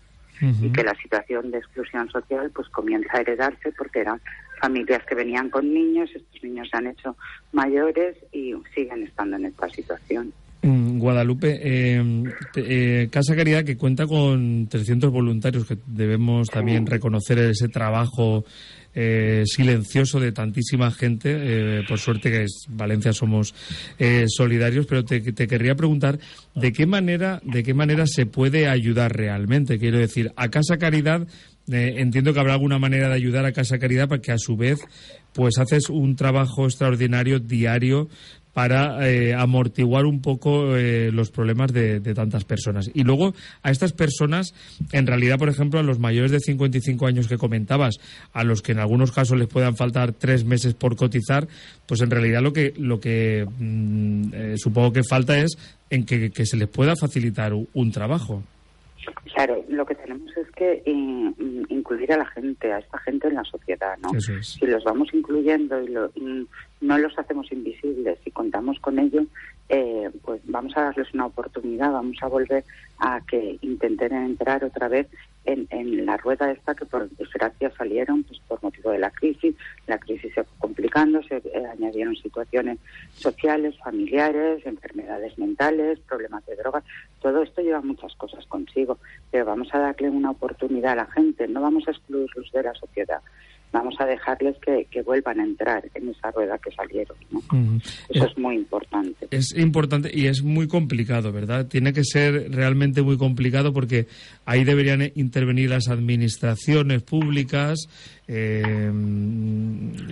S12: y que la situación de exclusión social pues comienza a heredarse porque eran familias que venían con niños, estos niños se han hecho mayores y siguen estando en esta situación.
S5: Guadalupe, eh, eh, Casa Caridad que cuenta con 300 voluntarios, que debemos también reconocer ese trabajo eh, silencioso de tantísima gente. por suerte que es Valencia somos solidarios, pero te, te, querría preguntar de qué manera de qué manera se puede ayudar realmente. Quiero decir, a Casa Caridad entiendo que habrá alguna manera de ayudar a Casa Caridad para que a su vez pues haces un trabajo extraordinario diario para eh, amortiguar un poco eh, los problemas de, tantas personas. Y luego a estas personas, en realidad, por ejemplo, a los mayores de 55 años que comentabas, a los que en algunos casos les puedan faltar tres meses por cotizar, pues en realidad lo que, lo que mm, eh, supongo que falta es en que, se les pueda facilitar un trabajo.
S12: Claro, lo que tenemos es que incluir a la gente, a esta gente en la sociedad, ¿no? Si los vamos incluyendo y lo, no los hacemos invisibles y contamos con ello, eh, pues vamos a darles una oportunidad, vamos a volver a que intenten entrar otra vez en, la rueda esta que por desgracia salieron pues por motivo de la crisis. La crisis se fue complicando, se eh, añadieron situaciones sociales, familiares, enfermedades mentales, problemas de drogas. Todo esto lleva muchas cosas consigo, pero vamos a darle una oportunidad a la gente, no vamos a excluirlos de la sociedad vamos a dejarles que, vuelvan a entrar en esa rueda que salieron. Eso es, muy importante.
S5: Es importante y es muy complicado, ¿verdad? Tiene que ser realmente muy complicado porque ahí deberían intervenir las administraciones públicas.
S12: Eh,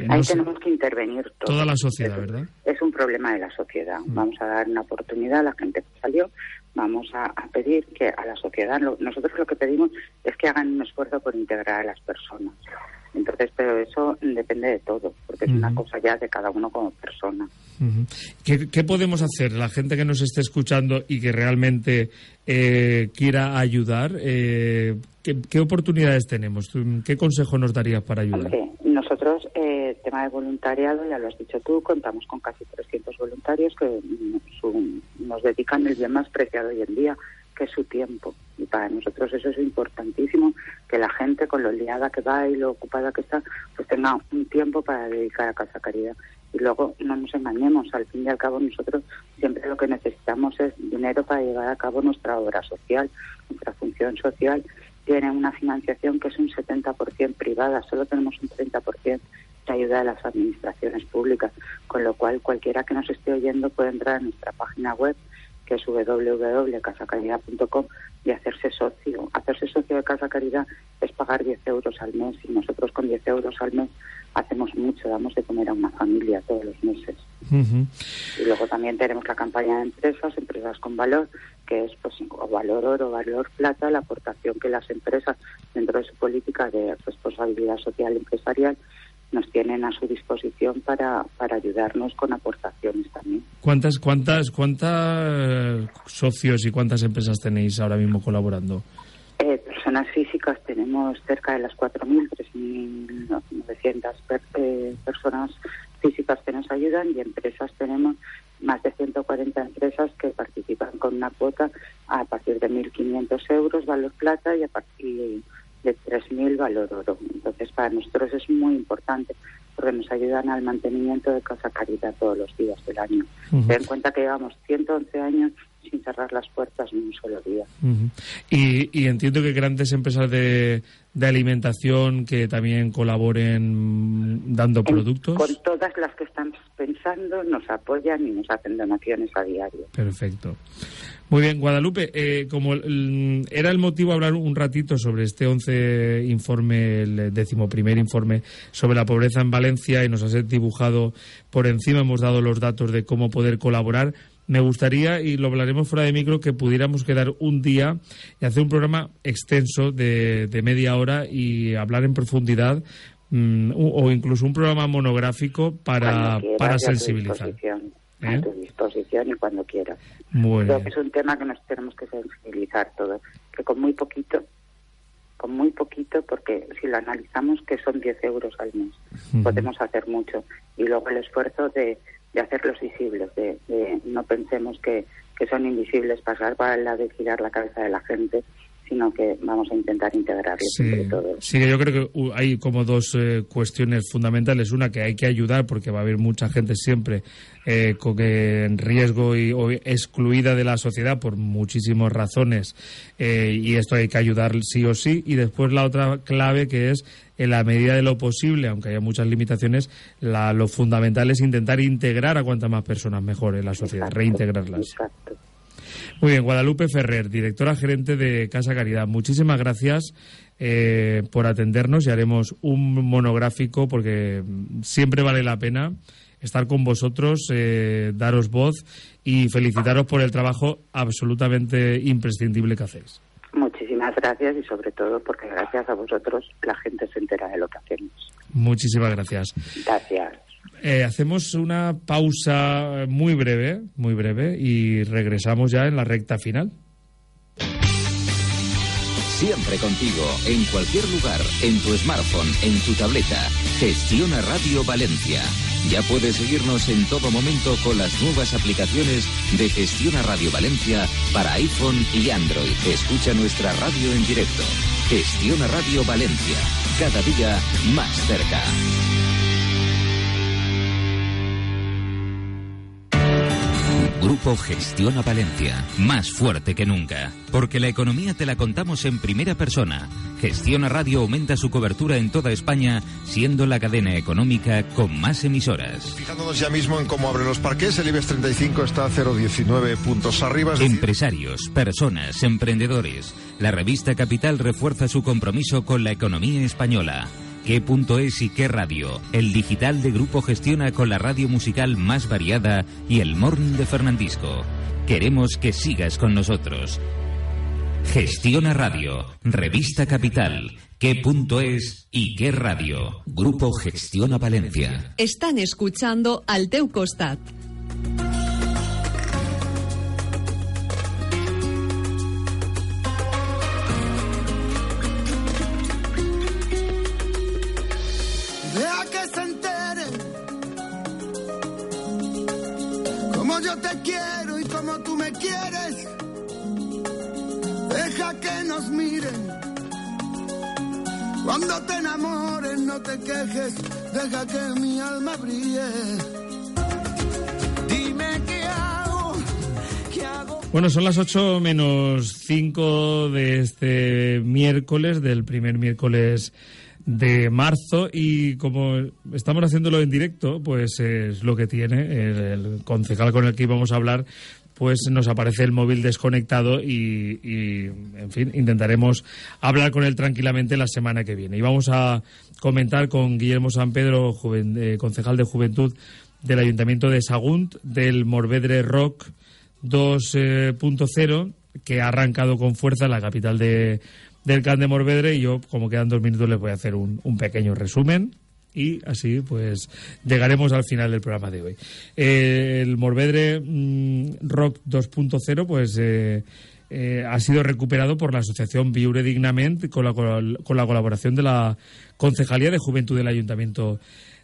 S12: ahí tenemos que intervenir
S5: toda la sociedad, ¿verdad?
S12: Es un problema de la sociedad. Vamos a dar una oportunidad a la gente que salió vamos a, pedir que a la sociedad, nosotros lo que pedimos es que hagan un esfuerzo por integrar a las personas. Entonces, pero eso depende de todo, porque es una cosa ya de cada uno como persona.
S5: ¿Qué, podemos hacer la gente que nos esté escuchando y que realmente eh, quiera ayudar? Eh, ¿qué, oportunidades tenemos? ¿Qué consejo nos darías para ayudar?
S12: nosotros nosotros, eh, tema de voluntariado, ya lo has dicho tú, contamos con casi 300 voluntarios que nos dedican el bien más preciado hoy en día, su tiempo. Y para nosotros eso es importantísimo, que la gente con lo liada que va y lo ocupada que está, pues tenga un tiempo para dedicar a Casa Caridad. Y luego no nos engañemos, al fin y al cabo nosotros siempre lo que necesitamos es dinero para llevar a cabo nuestra obra social, nuestra función social tiene una financiación que es un 70% privada, solo tenemos un 30% de ayuda de las administraciones públicas, con lo cual cualquiera que nos esté oyendo puede entrar a nuestra página web que es www.casacaridad.com y hacerse socio. Hacerse socio de Casa Caridad es pagar 10 euros al mes y nosotros con 10 euros al mes hacemos mucho, damos de comer a una familia todos los meses. Y luego también tenemos la campaña de empresas, empresas con valor, que es pues o valor oro, valor plata, la aportación que las empresas dentro de su política de responsabilidad social empresarial nos tienen a su disposición para, para ayudarnos con aportaciones también.
S5: ¿Cuántas, cuántas, cuántas socios y cuántas empresas tenéis ahora mismo colaborando?
S12: Eh, personas físicas tenemos cerca de las 4.000, 3.900 eh, personas físicas que nos ayudan y empresas tenemos más de 140 empresas que participan con una cuota a partir de 1.500 euros valor plata y a partir de 3.000 valor oro. Entonces, para nosotros es muy importante porque nos ayudan al mantenimiento de Casa Caridad todos los días del año. Ten en cuenta que llevamos 111 años sin cerrar las puertas ni un solo día.
S5: y, entiendo que grandes empresas de, de, alimentación que también colaboren dando productos.
S12: Con todas las que están pensando, nos apoyan y nos hacen donaciones a diario.
S5: Perfecto. Muy bien, Guadalupe, eh, como era el motivo hablar un ratito sobre este once informe, el décimo primer informe sobre la pobreza en Valencia y nos has dibujado por encima, hemos dado los datos de cómo poder colaborar me gustaría, y lo hablaremos fuera de micro, que pudiéramos quedar un día y hacer un programa extenso de, media hora y hablar en profundidad mm, o incluso un programa monográfico para, para sensibilizar.
S12: A tu ¿Eh? disposición y cuando quieras.
S5: Creo
S12: que es un tema que nos tenemos que sensibilizar todos, que con muy poquito, con muy poquito, porque si lo analizamos que son 10 euros al mes, podemos hacer mucho. Y luego el esfuerzo de de hacerlos visibles, de, no pensemos que, que, son invisibles, pasar para la de girar la cabeza de la gente, sino que vamos a intentar integrarlos
S5: sí,
S12: entre todos.
S5: Sí, yo creo que hay como dos eh, cuestiones fundamentales. Una, que hay que ayudar porque va a haber mucha gente siempre eh, con, en riesgo y o excluida de la sociedad por muchísimas razones eh, y esto hay que ayudar sí o sí. Y después la otra clave que es en la medida de lo posible, aunque haya muchas limitaciones, la, lo fundamental es intentar integrar a cuantas más personas mejor en la sociedad, reintegrarlas.
S12: Exacto.
S5: Muy bien, Guadalupe Ferrer, directora gerente de Casa Caridad. Muchísimas gracias eh, por atendernos y haremos un monográfico porque siempre vale la pena estar con vosotros, eh, daros voz y felicitaros por el trabajo absolutamente imprescindible que hacéis.
S12: Muchísimas gracias y sobre todo porque gracias a vosotros la gente se entera de lo que hacemos.
S5: Muchísimas gracias.
S12: Gracias.
S5: Eh, hacemos una pausa muy breve, muy breve, y regresamos ya en la recta final.
S7: Siempre contigo, en cualquier lugar, en tu smartphone, en tu tableta. Gestiona Radio Valencia. Ya puedes seguirnos en todo momento con las nuevas aplicaciones de Gestiona Radio Valencia para iPhone y Android. Escucha nuestra radio en directo. Gestiona Radio Valencia. Cada día más cerca. Grupo Gestiona Valencia, más fuerte que nunca. Porque la economía te la contamos en primera persona. Gestiona Radio aumenta su cobertura en toda España, siendo la cadena económica con más emisoras.
S8: Fijándonos ya mismo en cómo abren los parques, el IBEX 35 está a 0,19 puntos arriba.
S7: Empresarios, personas, emprendedores. La revista Capital refuerza su compromiso con la economía española. ¿Qué punto es y qué radio? El digital de Grupo gestiona con la radio musical más variada y el morning de Fernandisco. Queremos que sigas con nosotros. Gestiona Radio, Revista Capital. ¿Qué punto es y qué radio? Grupo Gestiona Valencia.
S4: Están escuchando al teu costat.
S2: Que mi alma brille. Dime qué hago.
S5: Bueno, son las 8 menos 5 de este miércoles, del primer miércoles de marzo y como estamos haciéndolo en directo, pues es lo que tiene el, el concejal con el que íbamos a hablar pues nos aparece el móvil desconectado y, en fin, intentaremos hablar con él tranquilamente la semana que viene. Y vamos a comentar con Guillermo San Pedro, juven- eh, concejal de Juventud del Ayuntamiento de Sagunt, del Morvedre Rock 2.0, que ha arrancado con fuerza en la capital de, del Can de Morvedre. Y yo, como quedan dos minutos, les voy a hacer un pequeño resumen y así pues llegaremos al final del programa de hoy. Eh, el Morvedre mm, Rock 2.0 pues eh, eh, ha sido recuperado por la asociación Viure Dignament con la, con la colaboración de la Concejalía de Juventud del Ayuntamiento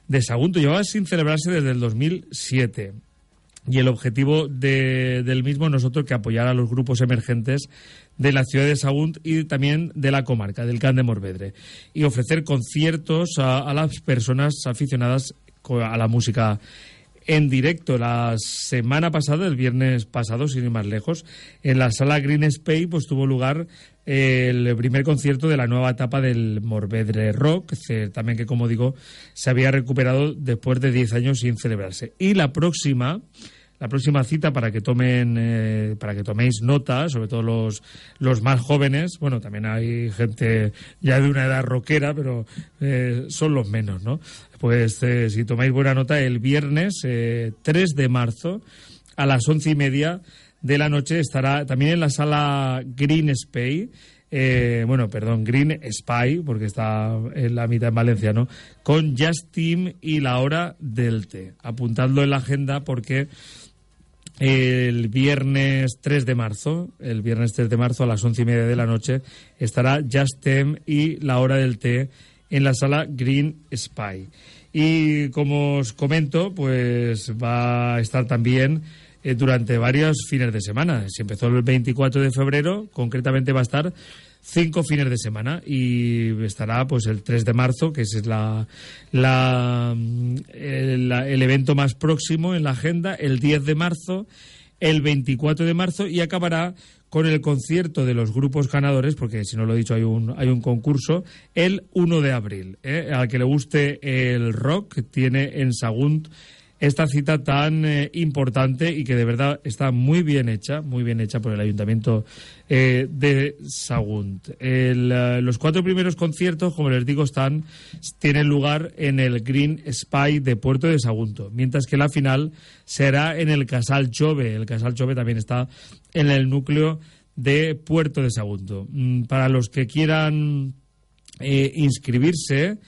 S5: de Sagunto. Llevaba sin celebrarse desde el 2007 y el objetivo de- del mismo no es otro que apoyar a los grupos emergentes de la ciudad de Sagunt y también de la comarca, del Can de Morvedre, y ofrecer conciertos a, a las personas aficionadas a la música en directo. La semana pasada, el viernes pasado, sin ir más lejos, en la sala Green Space pues, tuvo lugar eh, el primer concierto de la nueva etapa del Morvedre Rock, también que, como digo, se había recuperado después de 10 años sin celebrarse. Y la próxima la próxima cita para que tomen eh, para que toméis nota sobre todo los los más jóvenes bueno también hay gente ya de una edad rockera pero eh, son los menos no pues eh, si tomáis buena nota el viernes eh, 3 de marzo a las once y media de la noche estará también en la sala Green Spay eh, bueno, perdón, Green Spy, porque está en la mitad en Valencia, ¿no? Con Just Team y la hora del té. Apuntadlo en la agenda porque el viernes 3 de marzo, el viernes 3 de marzo a las once y media de la noche, estará Just Team y la hora del té en la sala Green Spy. Y como os comento, pues va a estar también eh, durante varios fines de semana. Si empezó el 24 de febrero, concretamente va a estar cinco fines de semana y estará pues el 3 de marzo, que ese es la, el, el evento más próximo en la agenda, el 10 de marzo, el 24 de marzo y acabará con el concierto de los grupos ganadores, porque si no lo he dicho hay un, hay un concurso, el 1 de abril. ¿eh? Al que le guste el rock, tiene en Sagunt esta cita tan eh, importante y que de verdad está muy bien hecha, muy bien hecha por el Ayuntamiento eh, de Sagunt. Eh, los cuatro primeros conciertos, como les digo, están tienen lugar en el Green Spy de Puerto de Sagunto, mientras que la final será en el Casal Chove. El Casal Chove también está en el núcleo de Puerto de Sagunto. Mm, Para los que quieran inscribirse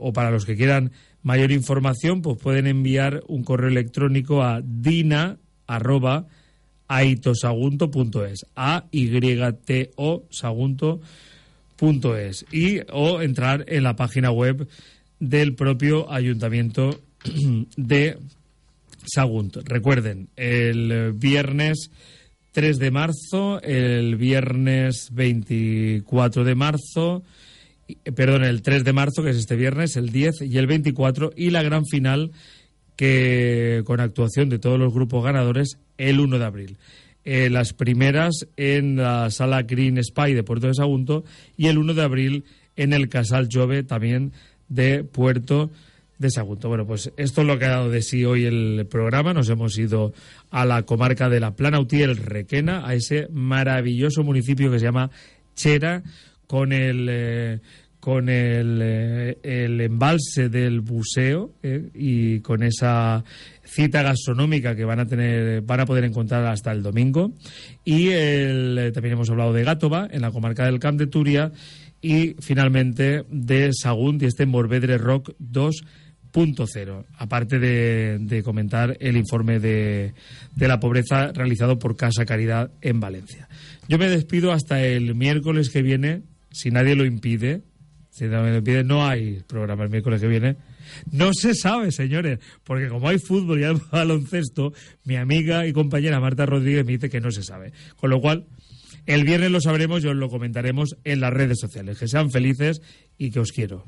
S5: o para los que quieran mayor información, pues pueden enviar un correo electrónico a dina a y t o sagunto.es y o entrar en la página web del propio ayuntamiento de Sagunt. Recuerden, el viernes 3 de marzo, el viernes 24 de marzo, perdón, el 3 de marzo, que es este viernes, el 10 y el 24, y la gran final que con actuación de todos los grupos ganadores el 1 de abril. Eh, las primeras en la sala Green Spy de Puerto de Sagunto y el 1 de abril en el Casal Jove también de Puerto de Sagunto. Bueno, pues esto es lo que ha dado de sí hoy el programa. Nos hemos ido a la comarca de la Plana Utiel Requena, a ese maravilloso municipio que se llama Chera, con el eh, con el, eh, el embalse del buceo eh, y con esa cita gastronómica que van a tener van a poder encontrar hasta el domingo. Y el, también hemos hablado de Gátova en la comarca del Camp de Turia y finalmente de Sagunt y este Morvedre Rock 2.0 aparte de, de comentar el informe de, de la pobreza realizado por Casa Caridad en Valencia. Yo me despido hasta el miércoles que viene si nadie lo impide si nadie lo impide no hay programa el miércoles que viene No se sabe, señores, porque como hay fútbol y hay baloncesto, mi amiga y compañera Marta Rodríguez me dice que no se sabe. Con lo cual, el viernes lo sabremos y os lo comentaremos en las redes sociales. Que sean felices y que os quiero.